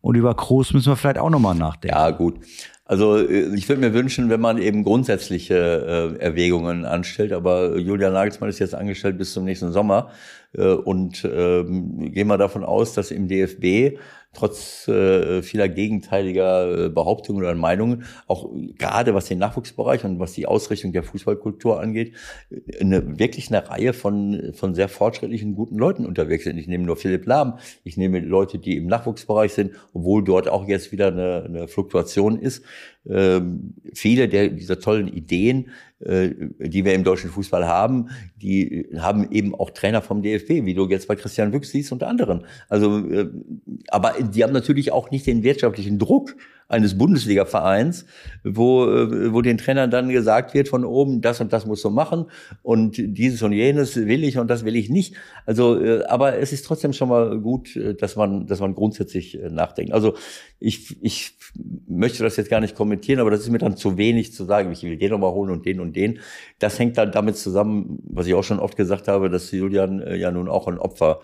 und über Kroos müssen wir vielleicht auch noch mal nachdenken. Ja, gut. Also äh, ich würde mir wünschen, wenn man eben grundsätzliche äh, Erwägungen anstellt, aber Julian Nagelsmann ist jetzt angestellt bis zum nächsten Sommer äh, und ähm, gehen wir davon aus, dass im DFB trotz äh, vieler gegenteiliger äh, Behauptungen oder Meinungen, auch gerade was den Nachwuchsbereich und was die Ausrichtung der Fußballkultur angeht, eine, wirklich eine Reihe von, von sehr fortschrittlichen, guten Leuten unterwegs sind. Ich nehme nur Philipp Lahm, ich nehme Leute, die im Nachwuchsbereich sind, obwohl dort auch jetzt wieder eine, eine Fluktuation ist. Ähm, viele der, dieser tollen Ideen, die wir im deutschen Fußball haben, die haben eben auch Trainer vom DFB, wie du jetzt bei Christian Wüchs siehst und anderen. Also, äh, aber die haben natürlich auch nicht den wirtschaftlichen Druck eines Bundesliga-Vereins, wo, äh, wo den Trainern dann gesagt wird von oben, das und das musst du machen und dieses und jenes will ich und das will ich nicht. Also, äh, aber es ist trotzdem schon mal gut, äh, dass man, dass man grundsätzlich nachdenkt. Also ich, ich möchte das jetzt gar nicht kommentieren, aber das ist mir dann zu wenig zu sagen, ich will den nochmal holen und den und den. Das hängt dann damit zusammen, was ich auch schon oft gesagt habe, dass Julian ja nun auch ein Opfer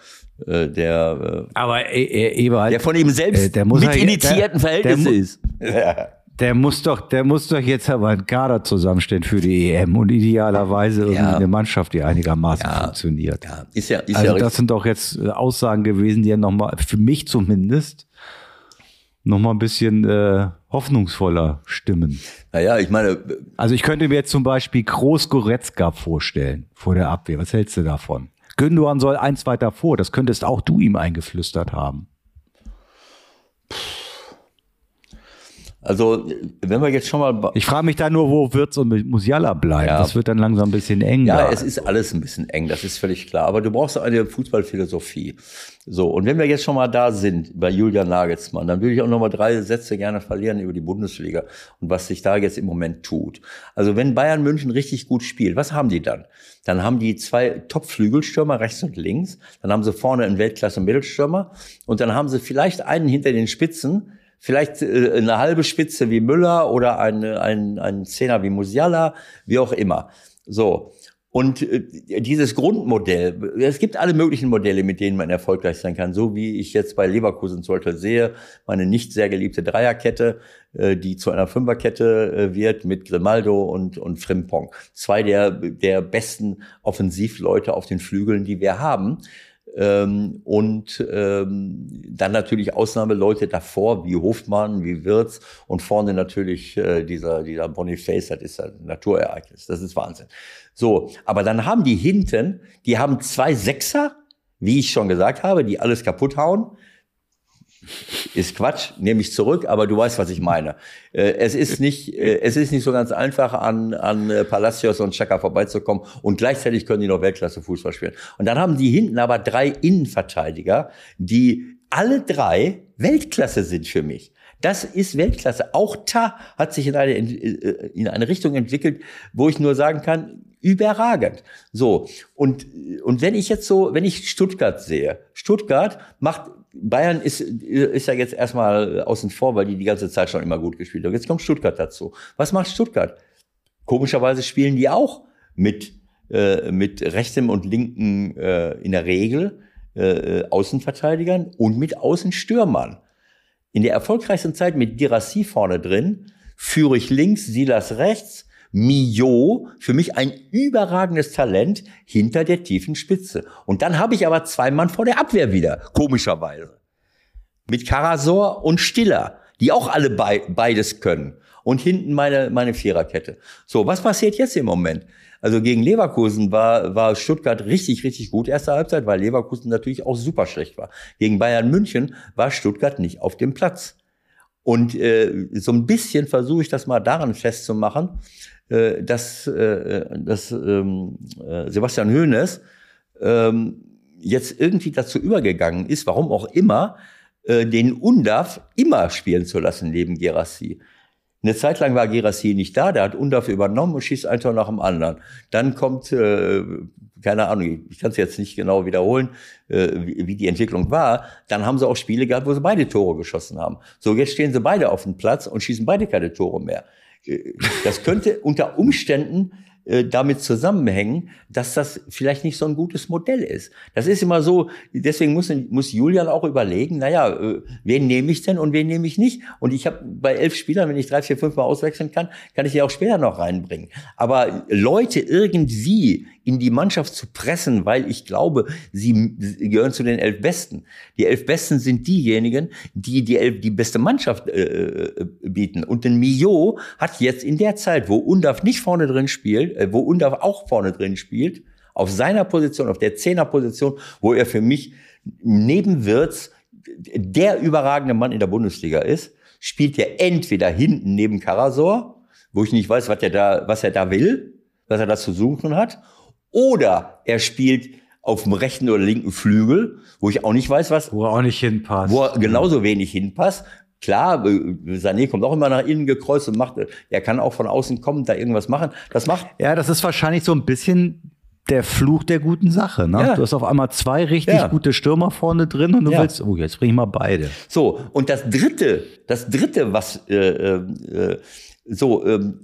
äh, der, Aber äh, Ewald, äh, der von ihm selbst Äh, der muss mit ja- initiierten der- der Verhältnisse mu- ist. Ja. der muss doch, der muss doch jetzt aber einen Kader zusammenstellen für die EM und idealerweise Ja. eine Mannschaft, die einigermaßen Ja. funktioniert. Ja, ist ja, ist ja Also richtig. das sind doch jetzt Aussagen gewesen, die ja nochmal, für mich zumindest, nochmal ein bisschen äh, hoffnungsvoller stimmen. Naja, ich meine, Also ich könnte mir jetzt zum Beispiel Groß Goretzka vorstellen vor der Abwehr. Was hältst du davon? Gündogan soll eins weiter vor. Das könntest auch du ihm eingeflüstert haben. Also wenn wir jetzt schon mal Ich frage mich da nur, wo Wirtz und Musiala bleiben. Ja. Das wird dann langsam ein bisschen eng. Ja, es ist alles ein bisschen eng, das ist völlig klar. Aber du brauchst eine Fußballphilosophie. So, und wenn wir jetzt schon mal da sind bei Julian Nagelsmann, dann würde ich auch noch mal drei Sätze gerne verlieren über die Bundesliga und was sich da jetzt im Moment tut. Also wenn Bayern München richtig gut spielt, was haben die dann? Dann haben die zwei Top-Flügelstürmer rechts und links. Dann haben sie vorne einen Weltklasse-Mittelstürmer. Und dann haben sie vielleicht einen hinter den Spitzen, vielleicht äh, eine halbe Spitze wie Müller oder eine, ein, ein Zehner wie Musiala, wie auch immer. So. Und äh, dieses Grundmodell, es gibt alle möglichen Modelle, mit denen man erfolgreich sein kann, so wie ich jetzt bei Leverkusen zum Beispiel sehe, meine nicht sehr geliebte Dreierkette, äh, die zu einer Fünferkette äh, wird mit Grimaldo und, und Frimpong. Zwei der, der besten Offensivleute auf den Flügeln, die wir haben. Ähm, und ähm, dann natürlich Ausnahmeleute davor, wie Hofmann, wie Wirz und vorne natürlich äh, dieser, dieser Boniface, das ist ein Naturereignis, das ist Wahnsinn. So, aber dann haben die hinten, die haben zwei Sechser, wie ich schon gesagt habe, die alles kaputt hauen. Ist Quatsch, nehme ich zurück, aber du weißt, was ich meine. Äh, es ist nicht, äh, es ist nicht so ganz einfach, an, an äh, Palacios und Chaka vorbeizukommen und gleichzeitig können die noch Weltklasse Fußball spielen. Und dann haben die hinten aber drei Innenverteidiger, die alle drei Weltklasse sind für mich. Das ist Weltklasse. Auch Ta hat sich in eine, in eine Richtung entwickelt, wo ich nur sagen kann, überragend. So. Und, und wenn ich jetzt so, wenn ich Stuttgart sehe, Stuttgart macht Bayern ist, ist ja jetzt erstmal außen vor, weil die die ganze Zeit schon immer gut gespielt haben. Jetzt kommt Stuttgart dazu. Was macht Stuttgart? Komischerweise spielen die auch mit, äh, mit rechtem und linken äh, in der Regel äh, Außenverteidigern und mit Außenstürmern. In der erfolgreichsten Zeit mit Girassi vorne drin, führe ich links, Silas rechts, Mio, für mich ein überragendes Talent hinter der tiefen Spitze. Und dann habe ich aber zwei Mann vor der Abwehr wieder, komischerweise. Mit Karasor und Stiller, die auch alle be beides können. Und hinten meine, meine Viererkette. So, was passiert jetzt im Moment? Also gegen Leverkusen war, war Stuttgart richtig, richtig gut erste Halbzeit, weil Leverkusen natürlich auch super schlecht war. Gegen Bayern München war Stuttgart nicht auf dem Platz. Und äh, so ein bisschen versuche ich das mal daran festzumachen, äh, dass, äh, dass ähm, äh, Sebastian Hoeneß ähm, jetzt irgendwie dazu übergegangen ist, warum auch immer, äh, den Undaf immer spielen zu lassen neben Gerassi. Eine Zeit lang war Gerassi nicht da, der hat Undaf übernommen und schießt ein Tor nach dem anderen. Dann kommt, äh, keine Ahnung, ich kann es jetzt nicht genau wiederholen, äh, wie, wie die Entwicklung war. Dann haben sie auch Spiele gehabt, wo sie beide Tore geschossen haben. So, jetzt stehen sie beide auf dem Platz und schießen beide keine Tore mehr. Äh, das könnte unter Umständen äh, damit zusammenhängen, dass das vielleicht nicht so ein gutes Modell ist. Das ist immer so, deswegen muss, muss Julian auch überlegen, naja, äh, wen nehme ich denn und wen nehme ich nicht? Und ich habe bei elf Spielern, wenn ich drei, vier, fünf Mal auswechseln kann, kann ich die auch später noch reinbringen. Aber Leute irgendwie in die Mannschaft zu pressen, weil ich glaube, sie gehören zu den elf Besten. Die elf Besten sind diejenigen, die die, elf, die beste Mannschaft äh, äh bieten. Und den Mio hat jetzt in der Zeit, wo Undaf nicht vorne drin spielt, äh, wo Undaf auch vorne drin spielt, auf seiner Position, auf der Zehnerposition, wo er für mich neben Wirtz der überragende Mann in der Bundesliga ist, spielt er entweder hinten neben Karasor, wo ich nicht weiß, was er da, was er da will, was er da zu suchen hat, oder er spielt auf dem rechten oder linken Flügel, wo ich auch nicht weiß, was. Wo er auch nicht hinpasst. Wo er genauso wenig hinpasst. Klar, Sané kommt auch immer nach innen gekreuzt und macht, er kann auch von außen kommen, da irgendwas machen. Das macht. Ja, das ist wahrscheinlich so ein bisschen der Fluch der guten Sache. Ne? Ja. Du hast auf einmal zwei richtig ja. gute Stürmer vorne drin und du ja. willst, oh, jetzt bring ich mal beide. So, und das dritte, das dritte, was äh, äh, so, ähm,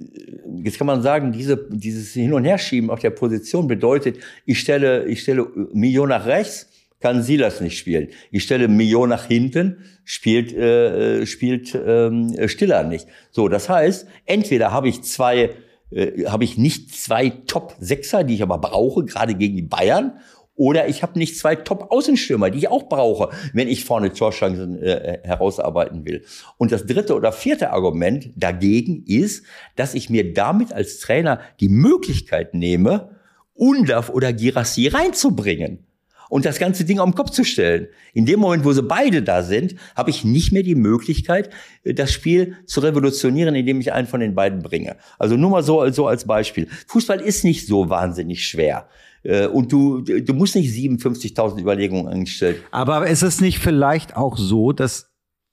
jetzt kann man sagen, diese, dieses Hin- und Herschieben auf der Position bedeutet, ich stelle, ich stelle Mio nach rechts, kann Silas nicht spielen. Ich stelle Mio nach hinten, spielt, äh, spielt ähm, Stiller nicht. So, das heißt, entweder habe ich zwei, äh, habe ich nicht zwei Top-Sechser, die ich aber brauche, gerade gegen die Bayern, oder ich habe nicht zwei Top-Außenstürmer, die ich auch brauche, wenn ich vorne Torchancen äh, herausarbeiten will. Und das dritte oder vierte Argument dagegen ist, dass ich mir damit als Trainer die Möglichkeit nehme, Undaf oder Girassi reinzubringen und das ganze Ding auf den Kopf zu stellen. In dem Moment, wo sie beide da sind, habe ich nicht mehr die Möglichkeit, äh, das Spiel zu revolutionieren, indem ich einen von den beiden bringe. Also nur mal so, so als Beispiel. Fußball ist nicht so wahnsinnig schwer. Äh, und du, du musst nicht 57.000 Überlegungen anstellen. Aber ist es nicht vielleicht auch so, dass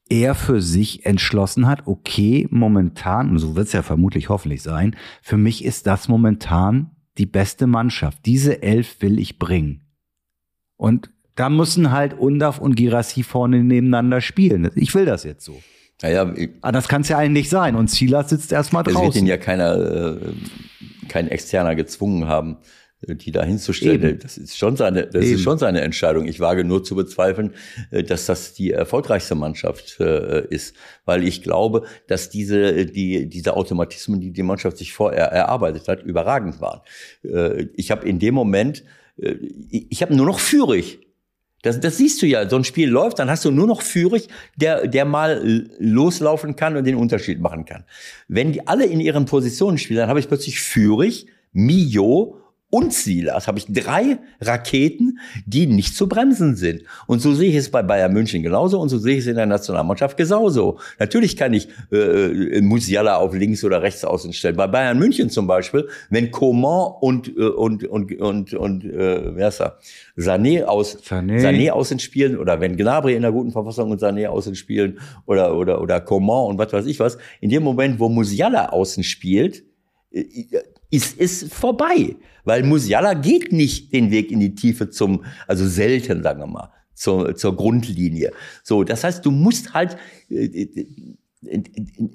er für sich entschlossen hat, okay, momentan, und so wird es ja vermutlich hoffentlich sein, für mich ist das momentan die beste Mannschaft. Diese elf will ich bringen. Und da müssen halt Undaf und Girassi vorne nebeneinander spielen. Ich will das jetzt so. Naja, ah, das kann es ja eigentlich sein. Und Silas sitzt erstmal draußen. Es wird ihn ja keiner, äh, kein Externer gezwungen haben, die da hinzustellen. Eben. Das ist schon seine, das Eben. ist schon seine Entscheidung. Ich wage nur zu bezweifeln, äh, dass das die erfolgreichste Mannschaft äh, ist, weil ich glaube, dass diese, die, diese Automatismen, die die Mannschaft sich vorher erarbeitet hat, überragend waren. Äh, ich habe in dem Moment, ich habe nur noch Führig. Das, das siehst du ja, so ein Spiel läuft, dann hast du nur noch Führig, der, der mal loslaufen kann und den Unterschied machen kann. Wenn die alle in ihren Positionen spielen, dann habe ich plötzlich Führig, Mio und Silas habe ich drei Raketen, die nicht zu bremsen sind. Und so sehe ich es bei Bayern München genauso und so sehe ich es in der Nationalmannschaft genauso. Natürlich kann ich äh, äh Musiala auf links oder rechts außen stellen. Bei Bayern München zum Beispiel, wenn Coman und äh, und und und und äh, wer ist er? Sané aus Sané. Sané außen spielen oder wenn Gnabry in der guten Verfassung und Sané außen spielen oder oder oder Coman und was weiß ich was, in dem Moment, wo Musiala außen spielt, äh, ist es vorbei. Weil Musiala geht nicht den Weg in die Tiefe zum, also selten, sagen wir mal, zur, zur Grundlinie. So, das heißt, du musst halt, äh, äh,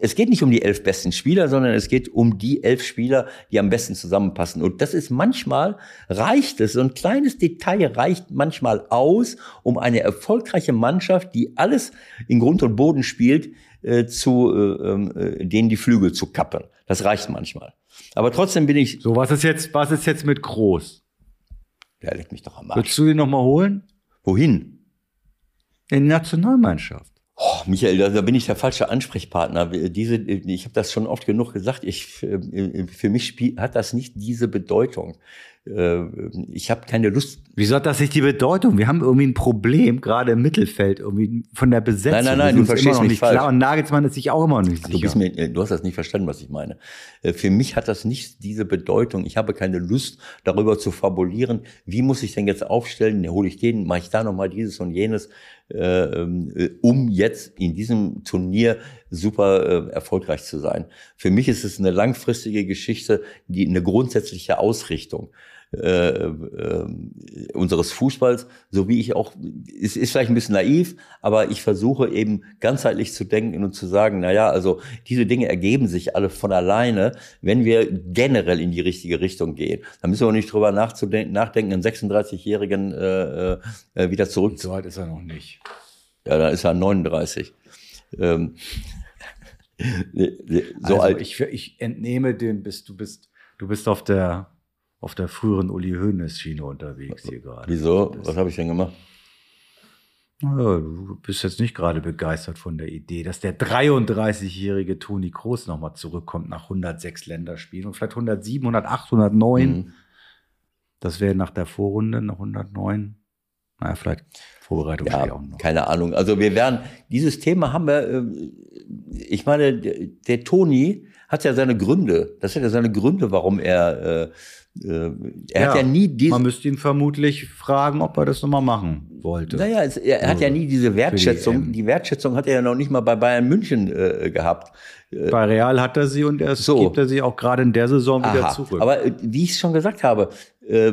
es geht nicht um die elf besten Spieler, sondern es geht um die elf Spieler, die am besten zusammenpassen. Und das ist manchmal, reicht es, so ein kleines Detail reicht manchmal aus, um eine erfolgreiche Mannschaft, die alles in Grund und Boden spielt, äh, zu äh, ähm, äh, denen die Flügel zu kappen. Das reicht manchmal. Aber trotzdem bin ich. So, was ist jetzt, was ist jetzt mit Groß? Der legt mich doch am Arsch. Willst du ihn noch mal holen? Wohin? In die Nationalmannschaft. Oh, Michael, da, da bin ich der falsche Ansprechpartner. Diese, ich habe das schon oft genug gesagt. Ich, für mich hat das nicht diese Bedeutung. Äh, ich habe keine Lust. Wieso hat das nicht die Bedeutung? Wir haben irgendwie ein Problem, gerade im Mittelfeld, irgendwie von der Besetzung. Nein, nein, nein, du verstehst mich nicht falsch. Klar und Nagelsmann ist sich auch immer noch nicht sicher. Du, bist mir, du hast das nicht verstanden, was ich meine. Äh, für mich hat das nicht diese Bedeutung. Ich habe keine Lust, darüber zu fabulieren. Wie muss ich denn jetzt aufstellen? Hole ich den, mache ich da nochmal dieses und jenes, äh, ähm, um jetzt in diesem Turnier super erfolgreich zu sein. Für mich ist es eine langfristige Geschichte, die eine grundsätzliche Ausrichtung äh, äh, unseres Fußballs, so wie ich auch, es ist vielleicht ein bisschen naiv, aber ich versuche eben ganzheitlich zu denken und zu sagen, na ja, also diese Dinge ergeben sich alle von alleine, wenn wir generell in die richtige Richtung gehen. Da müssen wir nicht drüber nachzudenken, nachdenken, einen 36-Jährigen äh, äh, wieder zurück. So weit ist er noch nicht. Ja, dann ist er 39. Ähm, so also alt. Ich, ich entnehme dem, bist du bist, du bist auf der auf der früheren Uli Hoeneß Schiene unterwegs hier gerade. Wieso? Was habe ich denn gemacht? Ja, du bist jetzt nicht gerade begeistert von der Idee, dass der 33-jährige Toni Kroos nochmal zurückkommt nach 106 Länderspielen und vielleicht 107, 108, 109. Mhm. Das wäre nach der Vorrunde noch 109. Naja, vielleicht Vorbereitung ja, auch noch. Keine Ahnung. Also wir werden, dieses Thema haben wir, äh, ich meine, der, der Toni hat ja seine Gründe. Das hat ja seine Gründe, warum er äh, er ja, hat ja nie diese. Man müsste ihn vermutlich fragen, ob er das nochmal machen wollte. Naja, es, er hat ja nie diese Wertschätzung. Die, die, Wertschätzung hat er ja noch nicht mal bei Bayern München äh, gehabt. Äh, bei Real hat er sie und er so. gibt er sie auch gerade in der Saison wieder Aha. zurück. Aber äh, wie ich es schon gesagt habe, äh,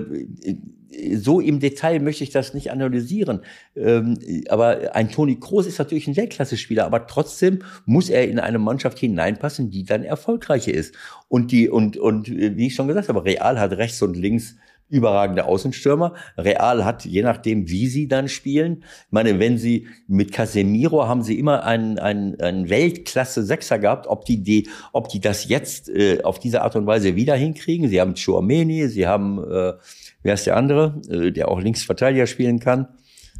so im Detail möchte ich das nicht analysieren. Ähm, aber ein Toni Kroos ist natürlich ein Weltklasse-Spieler, aber trotzdem muss er in eine Mannschaft hineinpassen, die dann erfolgreicher ist. Und die, und, und wie ich schon gesagt habe, Real hat rechts und links überragende Außenstürmer. Real hat, je nachdem, wie sie dann spielen, ich meine, wenn sie mit Casemiro haben sie immer einen, einen, einen Weltklasse-Sechser gehabt, ob die, die, ob die das jetzt äh, auf diese Art und Weise wieder hinkriegen. Sie haben Chouameni, sie haben äh, Wer ist der andere, äh, der auch Linksverteidiger spielen kann?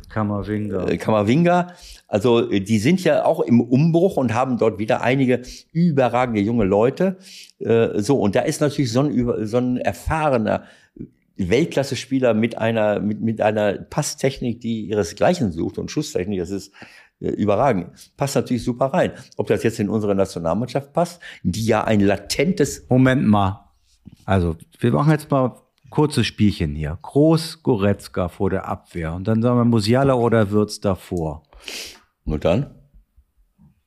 Kamavinga. Äh, Kamavinga. Also äh, die sind ja auch im Umbruch und haben dort wieder einige überragende junge Leute. So und da ist natürlich so ein, so ein erfahrener Weltklasse-Spieler mit einer mit, mit einer Passtechnik, die ihresgleichen sucht und Schusstechnik. Das ist überragend. Passt natürlich super rein. Ob das jetzt in unsere Nationalmannschaft passt, die ja ein latentes. Moment mal. Also wir machen jetzt mal kurzes Spielchen hier. Groß Goretzka vor der Abwehr. Und dann sagen wir Musiala oder Würz davor. Und dann?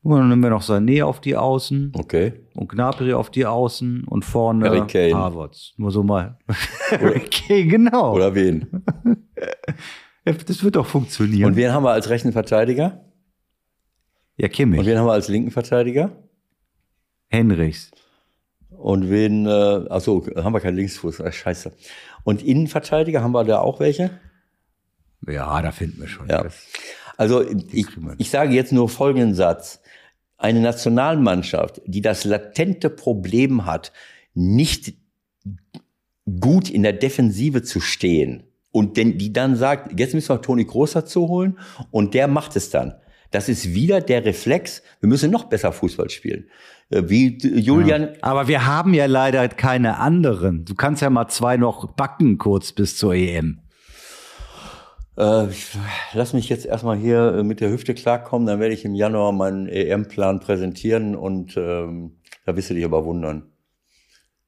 Und dann nehmen wir noch Sané auf die Außen. Okay. Und Gnabry auf die Außen und vorne Harvards. Nur so mal. okay, genau. Oder wen? Das wird doch funktionieren. Und wen haben wir als rechten Verteidiger? Ja, Kimmich. Und wen haben wir als linken Verteidiger? Henrichs. Und wen, äh, achso, haben wir keinen Linksfuß, äh, scheiße. Und Innenverteidiger, haben wir da auch welche? Ja, da finden wir schon. Ja. Also ich, ich sage jetzt nur folgenden Satz. Eine Nationalmannschaft, die das latente Problem hat, nicht gut in der Defensive zu stehen und denn, die dann sagt, jetzt müssen wir Toni Groß dazu holen und der macht es dann Das ist wieder der Reflex, wir müssen noch besser Fußball spielen. Äh, wie Julian. Ja. Aber wir haben ja leider keine anderen. Du kannst ja mal zwei noch backen kurz bis zur EM. Äh, lass mich jetzt erstmal hier äh, mit der Hüfte klarkommen, dann werde ich im Januar meinen EM-Plan präsentieren und ähm, da wirst du dich aber wundern.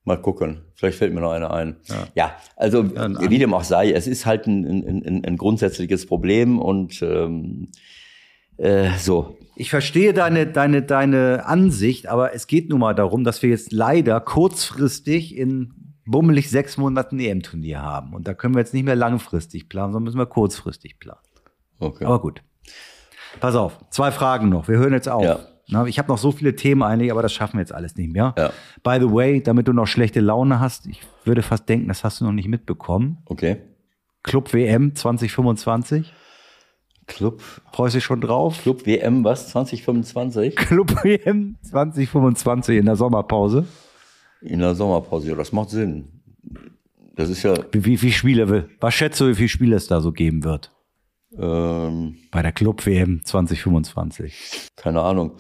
Mal gucken, vielleicht fällt mir noch einer ein. Ja, ja also ja, wie dem auch sei, es ist halt ein, ein, ein, ein grundsätzliches Problem und ähm, äh, so. Ich verstehe deine, deine, deine Ansicht, aber es geht nun mal darum, dass wir jetzt leider kurzfristig in bummelig sechs Monaten EM-Turnier haben. Und da können wir jetzt nicht mehr langfristig planen, sondern müssen wir kurzfristig planen. Okay. Aber gut. Pass auf, zwei Fragen noch. Wir hören jetzt auf. Ja. Ich habe noch so viele Themen eigentlich, aber das schaffen wir jetzt alles nicht mehr. Ja. By the way, damit du noch schlechte Laune hast, ich würde fast denken, das hast du noch nicht mitbekommen. Okay. Club WM 2025. Club. Freust du dich schon drauf? Club WM, was? 2025? Club WM 2025 in der Sommerpause. In der Sommerpause, ja, das macht Sinn. Das ist ja. Wie, wie viele Spiele, was schätzt du, wie viele Spiele es da so geben wird? Ähm, Bei der Club WM 2025. Keine Ahnung.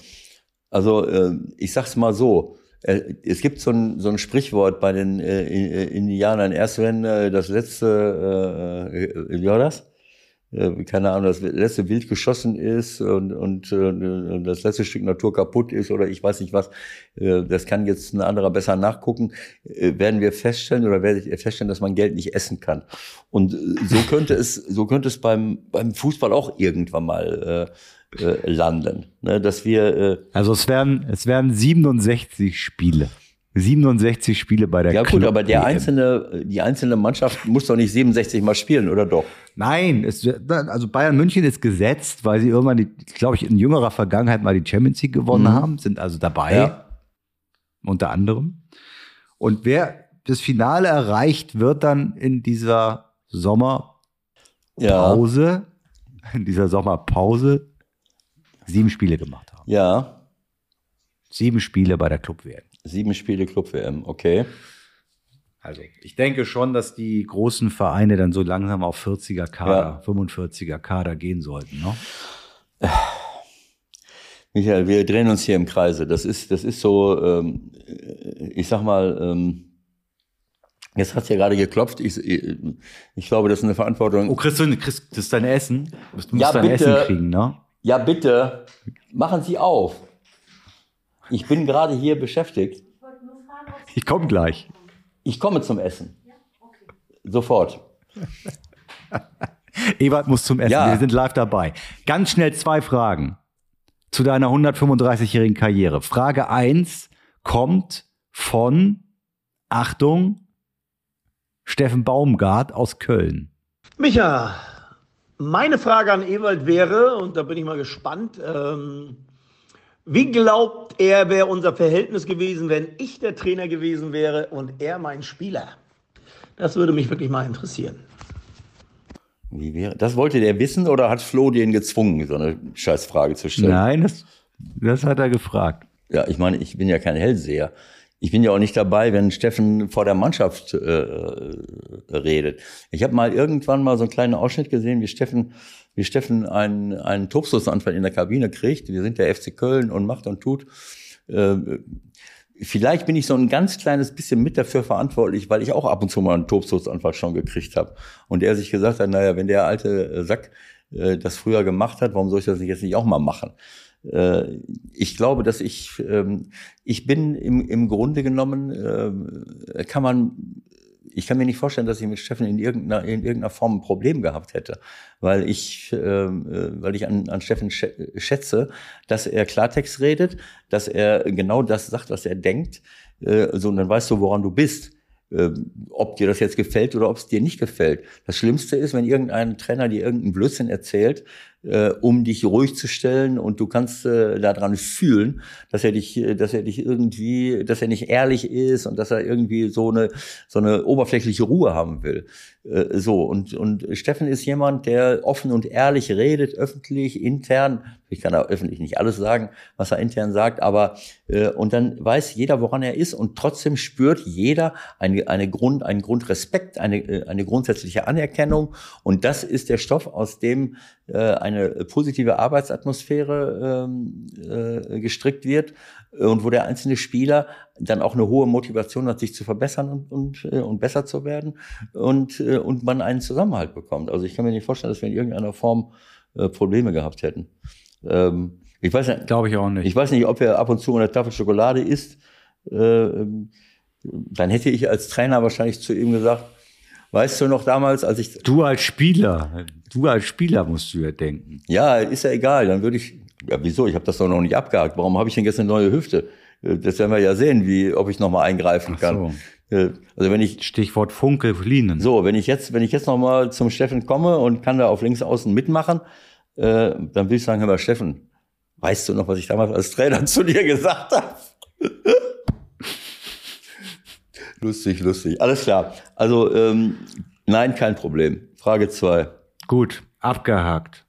Also, äh, ich sag's mal so. Äh, es gibt so ein, so ein Sprichwort bei den äh, Indianern. Erst wenn äh, das letzte, äh, äh wie war das? Äh, keine Ahnung, das letzte Wild geschossen ist und, und äh, das letzte Stück Natur kaputt ist oder ich weiß nicht was, äh, das kann jetzt ein anderer besser nachgucken, äh, werden wir feststellen oder werde ich feststellen, dass man Geld nicht essen kann. Und so könnte es, so könnte es beim, beim Fußball auch irgendwann mal äh, landen. Ne? Dass wir, äh, also es werden, es werden 67 Spiele. 67 Spiele bei der Ja gut, Club aber der einzelne, die einzelne Mannschaft muss doch nicht 67 Mal spielen, oder doch? Nein, es, also Bayern München ist gesetzt, weil sie irgendwann, glaube ich, in jüngerer Vergangenheit mal die Champions League gewonnen mhm. haben, sind also dabei, ja. unter anderem. Und wer das Finale erreicht, wird dann in dieser Sommerpause, ja. in dieser Sommerpause sieben Spiele gemacht haben. Ja. Sieben Spiele bei der Club werden. Sieben Spiele Club-WM, okay. Also ich denke schon, dass die großen Vereine dann so langsam auf 40er Kader, ja. 45er Kader gehen sollten. Ne? Michael, wir drehen uns hier im Kreise. Das ist, das ist so, ähm, ich sag mal, ähm, jetzt hat's ja gerade geklopft. Ich, ich glaube, das ist eine Verantwortung. Oh, kriegst du, kriegst, das ist dein Essen? Du musst ja, dein bitte, Essen kriegen, ne? Ja, bitte. Machen Sie auf. Ich bin gerade hier beschäftigt. Ich komme gleich. Ich komme zum Essen. Sofort. Ewald muss zum Essen. Ja. Wir sind live dabei. Ganz schnell zwei Fragen zu deiner 135-jährigen Karriere. Frage 1 kommt von, Achtung, Steffen Baumgart aus Köln. Micha, meine Frage an Ewald wäre, und da bin ich mal gespannt, ähm, wie glaubt er, wäre unser Verhältnis gewesen, wenn ich der Trainer gewesen wäre und er mein Spieler? Das würde mich wirklich mal interessieren. Wie wäre, das wollte der wissen oder hat Flo den gezwungen, so eine Scheißfrage zu stellen? Nein, das, das hat er gefragt. Ja, ich meine, ich bin ja kein Hellseher. Ich bin ja auch nicht dabei, wenn Steffen vor der Mannschaft äh, redet. Ich habe mal irgendwann mal so einen kleinen Ausschnitt gesehen, wie Steffen wie Steffen einen, einen Tobsusanfall in der Kabine kriegt. Wir sind der FC Köln und macht und tut. Äh, vielleicht bin ich so ein ganz kleines bisschen mit dafür verantwortlich, weil ich auch ab und zu mal einen Tobsusanfall schon gekriegt habe. Und er sich gesagt hat, naja, wenn der alte Sack äh, das früher gemacht hat, warum soll ich das jetzt nicht auch mal machen? Äh, ich glaube, dass ich, ähm, ich bin im, im Grunde genommen, äh, kann man ich kann mir nicht vorstellen, dass ich mit Steffen in irgendeiner, in irgendeiner Form ein Problem gehabt hätte, weil ich, ähm, äh, weil ich an, an Steffen schätze, dass er Klartext redet, dass er genau das sagt, was er denkt, äh, so und dann weißt du, woran du bist. Äh, ob dir das jetzt gefällt oder ob es dir nicht gefällt. Das Schlimmste ist, wenn irgendein Trainer dir irgendeinen Blödsinn erzählt, äh, um dich ruhig zu stellen und du kannst äh, daran fühlen, dass er dich, äh, dass er dich irgendwie, dass er nicht ehrlich ist und dass er irgendwie so eine so eine oberflächliche Ruhe haben will. Äh, so. Und und Steffen ist jemand, der offen und ehrlich redet, öffentlich, intern. Ich kann da öffentlich nicht alles sagen, was er intern sagt, aber äh, und dann weiß jeder, woran er ist. Und trotzdem spürt jeder eine eine Grund einen Grundrespekt, eine äh, eine grundsätzliche Anerkennung. Und das ist der Stoff, aus dem äh, eine positive Arbeitsatmosphäre ähm, äh, gestrickt wird und wo der einzelne Spieler dann auch eine hohe Motivation hat, sich zu verbessern und, und, äh, und besser zu werden und, äh, und man einen Zusammenhalt bekommt. Also ich kann mir nicht vorstellen, dass wir in irgendeiner Form äh, Probleme gehabt hätten. Ähm, ich weiß nicht, Glaube ich auch nicht. ich weiß nicht, ob er ab und zu eine Tafel Schokolade isst. Äh, dann hätte ich als Trainer wahrscheinlich zu ihm gesagt, weißt du noch damals, als ich, du als Spieler, du als Spieler musst du ja denken. ja, ist ja egal, dann würde ich, ja wieso, ich habe das doch noch nicht abgehakt, warum habe ich denn jetzt eine neue Hüfte? Äh, Das werden wir ja sehen, wie, ob ich nochmal eingreifen kann. Äh, Also wenn ich, Stichwort Funkelinen. so, wenn ich jetzt, wenn ich jetzt nochmal zum Steffen komme und kann da auf links außen mitmachen, äh, dann will ich sagen, hör mal, Steffen, weißt du noch, was ich damals als Trainer zu dir gesagt habe? lustig, lustig. Alles klar. Also, ähm, nein, kein Problem. Frage zwei. Gut, abgehakt.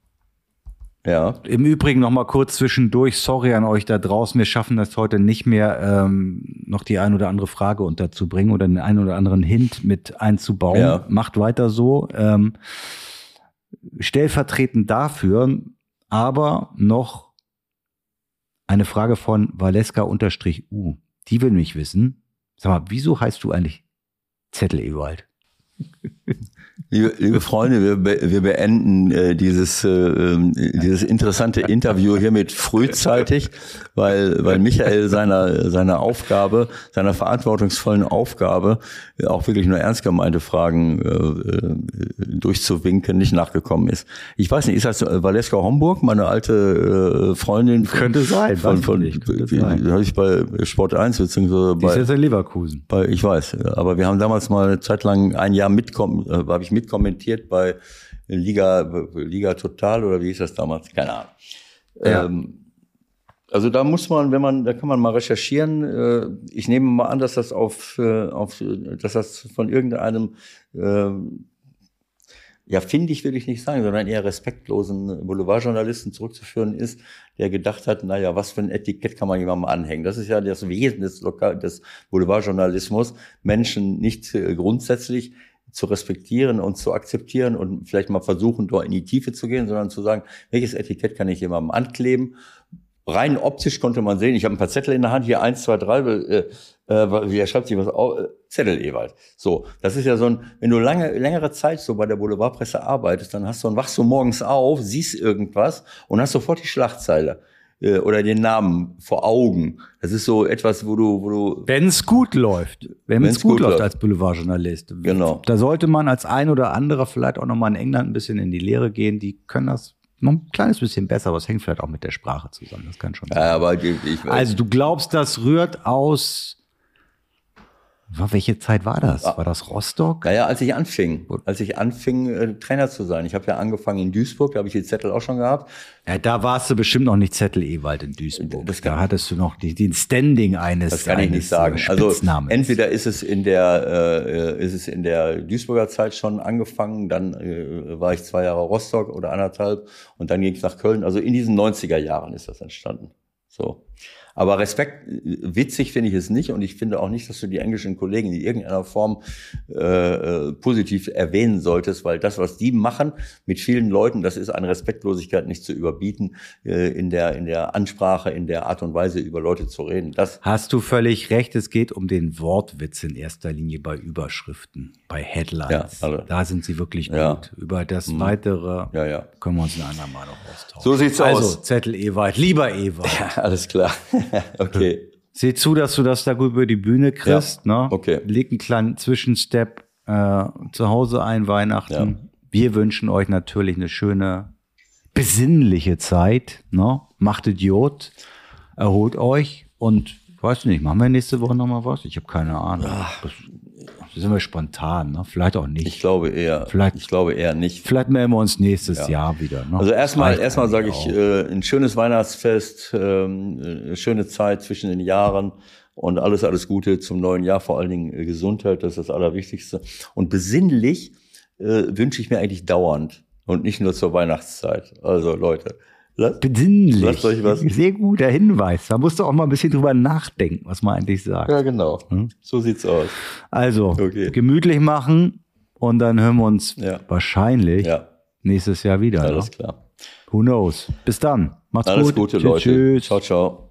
Ja. Im Übrigen noch mal kurz zwischendurch, sorry an euch da draußen, wir schaffen das heute nicht mehr, ähm, noch die ein oder andere Frage unterzubringen oder den einen oder anderen Hint mit einzubauen. Ja. Macht weiter so. Ähm, stellvertretend dafür aber noch eine Frage von Valeska-U. Die will mich wissen. Sag mal, wieso heißt du eigentlich Zettel Ewald? Liebe, liebe Freunde, wir, be wir beenden äh, dieses, äh, ähm, dieses interessante Interview hiermit frühzeitig, weil, weil Michael seiner, seiner Aufgabe, seiner verantwortungsvollen Aufgabe, äh, auch wirklich nur ernst gemeinte Fragen äh, äh, durchzuwinken, nicht nachgekommen ist. Ich weiß nicht, ist das äh, Valeska Homburg, meine alte äh, Freundin? von- Könnte sein, Von, von, sein. habe ich bei Sport 1 beziehungsweise Die ist bei jetzt in Leverkusen. bei, ich weiß, aber wir haben damals mal eine Zeit lang ein Jahr mitkom äh, habe ich mitkommentiert bei Liga Liga Total oder wie hieß das damals? Keine Ahnung. Ja. Ähm, also da muss man, wenn man, da kann man mal recherchieren. Äh, ich nehme mal an, dass das auf, äh, auf dass das von irgendeinem äh, ja, findig will ich nicht sagen, sondern eher respektlosen Boulevardjournalisten zurückzuführen ist, der gedacht hat, naja, was für ein Etikett kann man jemandem anhängen? Das ist ja das Wesen des, Lokal des Boulevardjournalismus, Menschen nicht äh, grundsätzlich zu respektieren und zu akzeptieren und vielleicht mal versuchen, dort in die Tiefe zu gehen, sondern zu sagen, welches Etikett kann ich jemandem ankleben? Rein optisch konnte man sehen, ich habe ein paar Zettel in der Hand, hier eins, zwei, drei, äh, äh, wie er schreibt sich was auf, äh, Zettel Ewald. So, das ist ja so ein, wenn du lange, längere Zeit so bei der Boulevardpresse arbeitest, dann hast du ein, wachst du morgens auf, siehst irgendwas und hast sofort die Schlagzeile äh, oder den Namen vor Augen. Das ist so etwas, wo du, wo du, Wenn es gut läuft. Wenn es gut, gut läuft läuft. als Boulevardjournalist. Genau. Da sollte man als ein oder anderer vielleicht auch nochmal in England ein bisschen in die Lehre gehen. Die können das noch ein kleines bisschen besser, aber es hängt vielleicht auch mit der Sprache zusammen. Das kann schon sein. ja, aber ich, ich Also du glaubst, das rührt aus. Welche Zeit war das? War das Rostock? Naja, als ich anfing, als ich anfing, äh, Trainer zu sein. Ich habe ja angefangen in Duisburg, da habe ich die Zettel auch schon gehabt. Ja, da warst du bestimmt noch nicht Zettel Ewald in Duisburg. Das da hattest du noch die, den Standing eines. Das kann ich nicht sagen. äh, Also Spitznamens. entweder ist es in der äh, ist es in der Duisburger Zeit schon angefangen, dann äh, war ich zwei Jahre Rostock oder anderthalb und dann ging es nach Köln. Also in diesen 90er Jahren ist das entstanden. So. Aber Respekt, witzig finde ich es nicht und ich finde auch nicht, dass du die englischen Kollegen in irgendeiner Form äh, äh, positiv erwähnen solltest, weil das, was die machen mit vielen Leuten, das ist an Respektlosigkeit nicht zu überbieten, äh, in der in der Ansprache, in der Art und Weise über Leute zu reden. Das Hast du völlig recht, es geht um den Wortwitz in erster Linie bei Überschriften, bei Headlines. Ja, also- da sind sie wirklich gut. Ja. Mhm. Über das Weitere Ja, ja. Können wir uns ein andermal noch austauschen. So sieht's also, aus. Zettel Ewald, lieber Ewald. Alles klar. okay. Sieh zu, dass du das da gut über die Bühne kriegst. Ja, ne? okay. Leg einen kleinen Zwischenstep äh, zu Hause ein, Weihnachten. Ja. Wir wünschen euch natürlich eine schöne, besinnliche Zeit. Ne? Macht Idiot, erholt euch und weiß nicht, machen wir nächste Woche nochmal was? Ich habe keine Ahnung. Das sind wir spontan, ne? Vielleicht auch nicht. Ich glaube eher. Vielleicht- ich glaube eher nicht. Vielleicht melden wir uns nächstes Jahr wieder. Ne? Also erstmal, erstmal sage ich, äh, ein schönes Weihnachtsfest, ähm, eine schöne Zeit zwischen den Jahren und alles, alles Gute zum neuen Jahr, vor allen Dingen äh, Gesundheit, das ist das Allerwichtigste. Und besinnlich äh, wünsche ich mir eigentlich dauernd und nicht nur zur Weihnachtszeit. Also Leute, lasst, Besinnlich. lasst euch was. Sehr guter Hinweis. Da musst du auch mal ein bisschen drüber nachdenken, was man eigentlich sagt. Ja, genau. Hm? So sieht's aus. Also, Okay. gemütlich machen und dann hören wir uns Ja. wahrscheinlich Ja, nächstes Jahr wieder. alles Ne? klar. Who knows? Bis dann. Macht's Alles gut. Gute, Tschüss, Leute. Tschüss. Ciao, ciao.